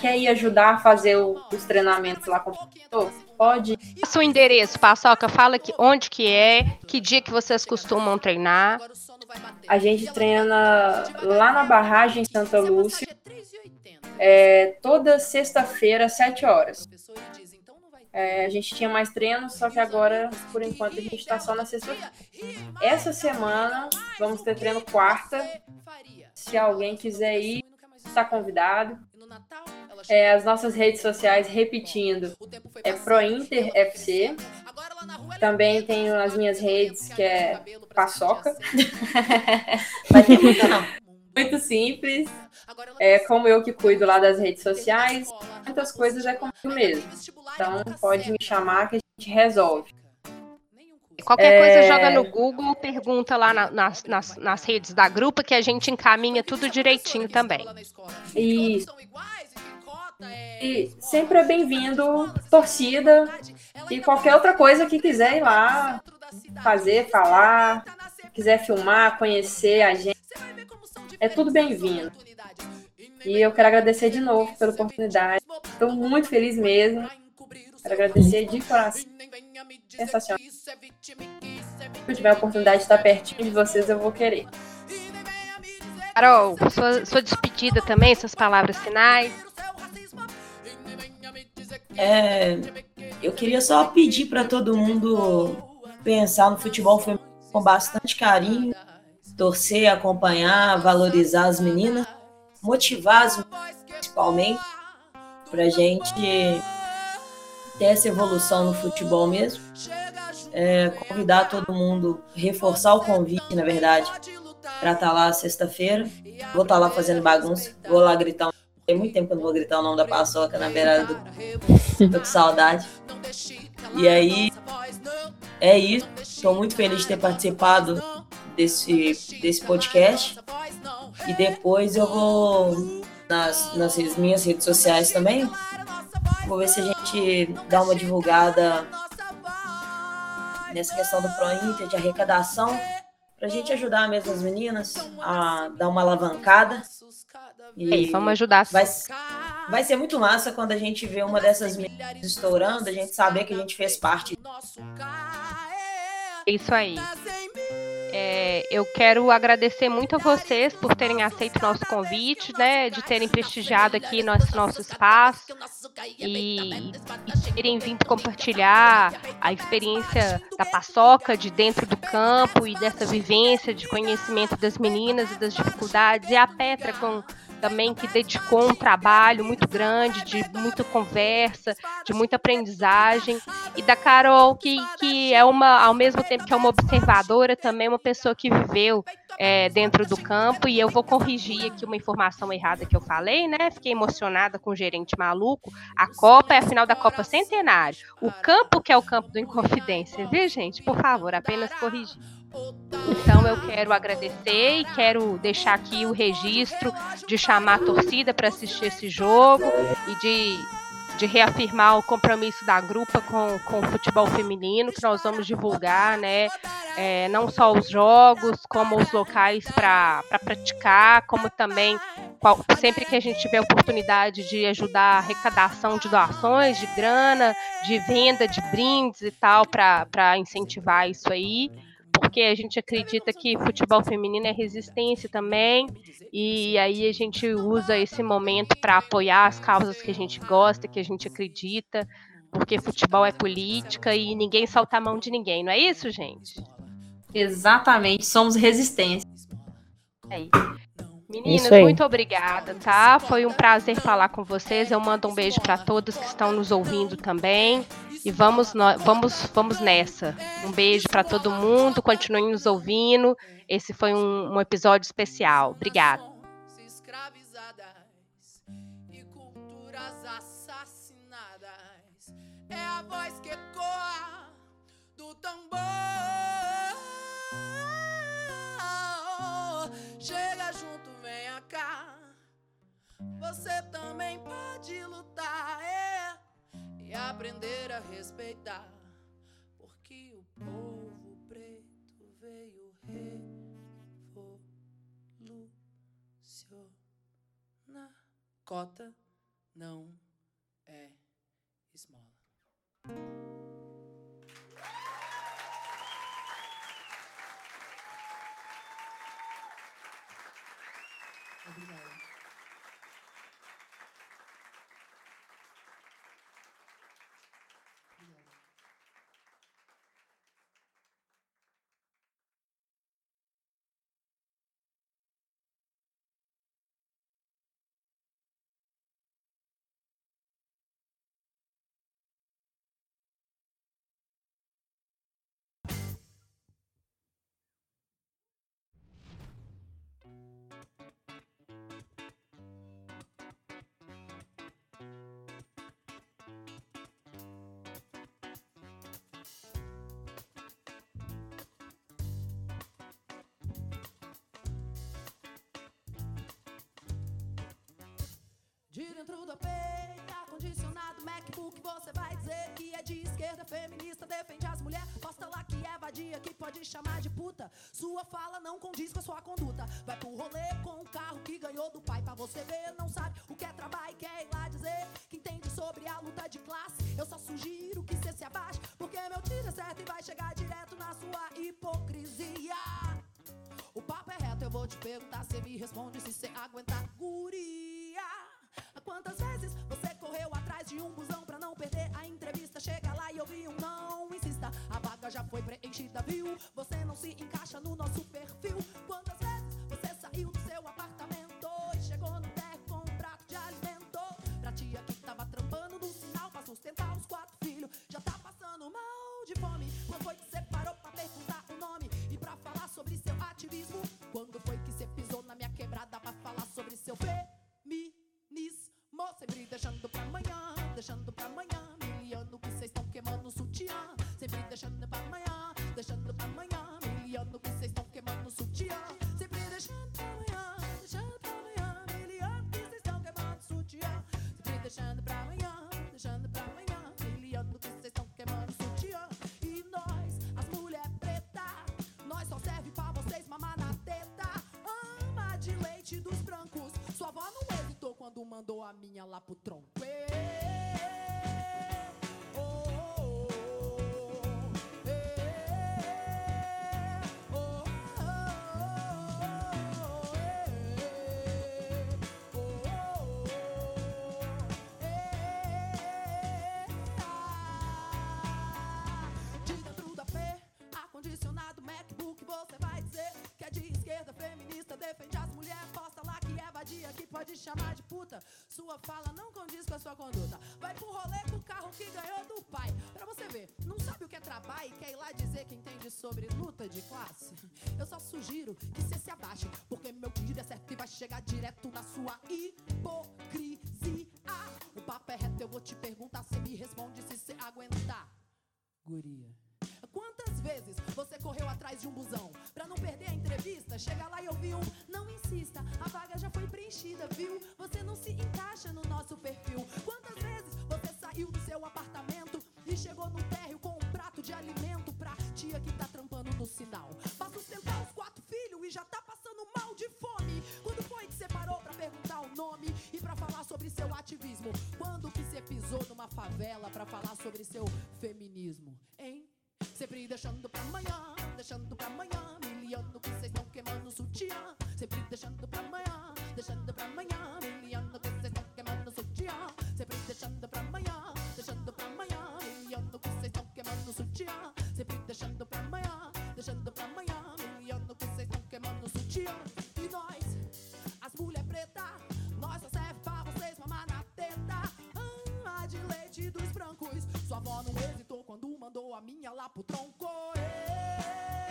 Quer ir ajudar a fazer o- os treinamentos lá com o professor? Pode. Passa o endereço, Paçoca, fala que, onde que é, que dia que vocês costumam treinar. A gente treina lá na barragem Santa Lúcia, é, toda sexta-feira, às 7 horas. É, a gente tinha mais treinos, só que agora, por enquanto, a gente está só na sexta-feira. Essa semana, vamos ter treino quarta. Se alguém quiser ir, está convidado. É, as nossas redes sociais, repetindo, é ProInter FC. Também tenho as minhas redes, que é Paçoca. Não. Muito simples. É como eu que cuido lá das redes sociais. Muitas coisas é comigo mesmo. Então pode me chamar que a gente resolve. Qualquer É. coisa joga no Google, pergunta lá na- nas, nas, nas redes da grupo que a gente encaminha tudo direitinho também. Isso. E sempre é bem-vindo, torcida e qualquer outra coisa que quiser ir lá fazer, falar, quiser filmar, conhecer a gente, é tudo bem-vindo. E eu quero agradecer de novo pela oportunidade. Estou muito feliz mesmo. Quero agradecer de coração. Sensacional. Se eu tiver a oportunidade de estar pertinho de vocês, eu vou querer. Carol, sua, sua despedida também, suas palavras finais. É, eu queria só pedir para todo mundo pensar no futebol feminino com bastante carinho, torcer, acompanhar, valorizar as meninas, motivar as meninas, principalmente, para gente ter essa evolução no futebol mesmo. É, convidar todo mundo, reforçar o convite, na verdade, para estar lá sexta-feira. Vou estar lá fazendo bagunça, vou lá gritar. Tem muito tempo que eu não vou gritar o nome da paçoca na beirada do Tô com saudade. E aí, é isso. Estou muito feliz de ter participado desse, desse podcast. E depois eu vou nas, nas minhas redes sociais também. Vou ver se a gente dá uma divulgada nessa questão do Pro Inter, de arrecadação, pra gente ajudar mesmo as meninas a dar uma alavancada. E Aí, vamos ajudar. vai, vai ser muito massa quando a gente vê uma dessas meninas estourando, a gente saber que a gente fez parte. É Isso aí. É, eu quero agradecer muito a vocês por terem aceito o nosso convite, né? De terem prestigiado aqui nosso, nosso espaço e, e terem vindo compartilhar a experiência da paçoca de dentro do campo e dessa vivência de conhecimento das meninas e das dificuldades. E a Petra com também que dedicou um trabalho muito grande, de muita conversa, de muita aprendizagem, e da Carol, que, que é uma, ao mesmo tempo que é uma observadora, também uma pessoa que viveu é, dentro do campo, e eu vou corrigir aqui uma informação errada que eu falei, né? Fiquei emocionada com o gerente maluco. A Copa é a final da Copa Centenário. O campo que é o campo do Inconfidência, viu, gente? Por favor, apenas corrigir. Então eu quero agradecer e quero deixar aqui o registro de chamar a torcida para assistir esse jogo e de, de reafirmar o compromisso da grupa com, com o futebol feminino, que nós vamos divulgar, né? É, não só os jogos, como os locais para pra praticar, como também qual- sempre que a gente tiver oportunidade de ajudar a arrecadação de doações, de grana, de venda de brindes e tal, para incentivar isso aí porque a gente acredita que futebol feminino é resistência também, e aí a gente usa esse momento para apoiar as causas que a gente gosta, que a gente acredita, porque futebol é política e ninguém solta a mão de ninguém, não é isso, gente? Exatamente, somos resistência. É isso. Meninas, Isso aí. muito obrigada, tá? Foi um prazer falar com vocês. Eu mando um beijo para todos que estão nos ouvindo também. E vamos, vamos, vamos nessa. Um beijo para todo mundo. Continuem nos ouvindo. Esse foi um, um episódio especial. Obrigada. É a voz que ecoa do tambor. Chega junto, cá. Você também pode lutar, é, aprender a respeitar. Porque o povo preto veio revolucionar. Cota não é esmola. De dentro do ar-condicionado, MacBook, você vai dizer que é de esquerda, feminista, defende as mulheres. Posta lá que é vadia, que pode chamar de puta. Sua fala não condiz com a sua conduta. Vai pro rolê com o carro que ganhou do pai. Pra você ver, não sabe o que é trabalho e quer ir lá dizer que entende sobre a luta de classe. Eu só sugiro que cê se abaixe, porque meu tiro é certo e vai chegar direto na sua hipocrisia. O papo é reto, eu vou te perguntar, cê me responde se cê aguentar guria. Quantas vezes você correu atrás de um busão pra não perder a entrevista? Chega lá e ouvir um não, insista. A vaga já foi preenchida, viu? Você não se encaixa no nosso perfil. Quantas vezes você saiu do seu apartamento e chegou no térreo com um prato de alimento? Pra tia que tava trampando no sinal pra sustentar os quatro filhos. Já tá passando mal de fome. Quando foi que você parou pra perguntar o nome e pra falar sobre seu ativismo? Quando foi que você pisou na minha quebrada pra falar sobre seu feminismo? Sempre deixando pra amanhã, deixando pra amanhã. Miliano que vocês estão queimando o sutiã. Sempre deixando pra amanhã, deixando pra amanhã. Miliano que vocês estão queimando o sutiã. Sempre deixando pra amanhã, deixando pra amanhã. Miliano que vocês estão queimando o sutiã. Sempre deixando pra amanhã, mandou a minha lá pro tronco. Ê, oh, oh, oh, ê, oh, oh, oh, ê, oh, oh, ê, ah. De dentro da P, ar-condicionado, MacBook, você vai dizer que é de esquerda, feminista, defende as vadia, que pode chamar de puta. Sua fala não condiz com a sua conduta. Vai pro rolê com o carro que ganhou do pai. Pra você ver, não sabe o que é trabalho e quer ir lá dizer que entende sobre luta de classe? Eu só sugiro que você se abaixe, porque meu tiro é certo e vai chegar direto na sua hipocrisia. O papo é reto, eu vou te perguntar, você me responde se você aguentar. Guria. Atrás de um busão pra não perder a entrevista? Chega lá e ouvir um não insista, a vaga já foi preenchida, viu? Você não se encaixa no nosso perfil. Quantas vezes você saiu do seu apartamento e chegou no térreo com um prato de alimento pra tia que tá trampando no sinal? Pra sustentar os quatro filhos e já tá passando mal de fome. Quando foi que você parou pra perguntar o nome e pra falar sobre seu ativismo? Quando que você pisou numa favela pra falar sobre seu feminismo, hein? Sempre deixando pra amanhã, deixando pra amanhã. Miliano que vocês estão queimando o sutiã. Sempre deixando pra amanhã, a minha lá pro tronco. Ê,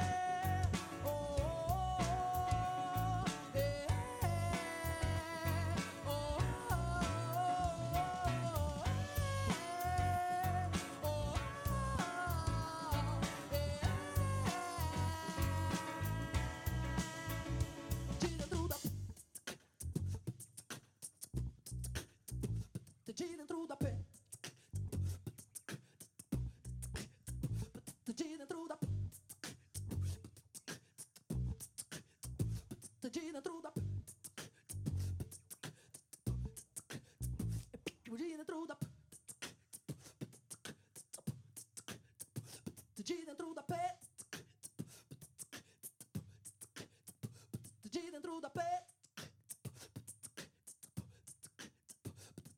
dentro da pé.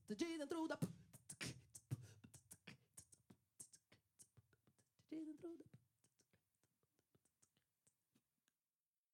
De dentro da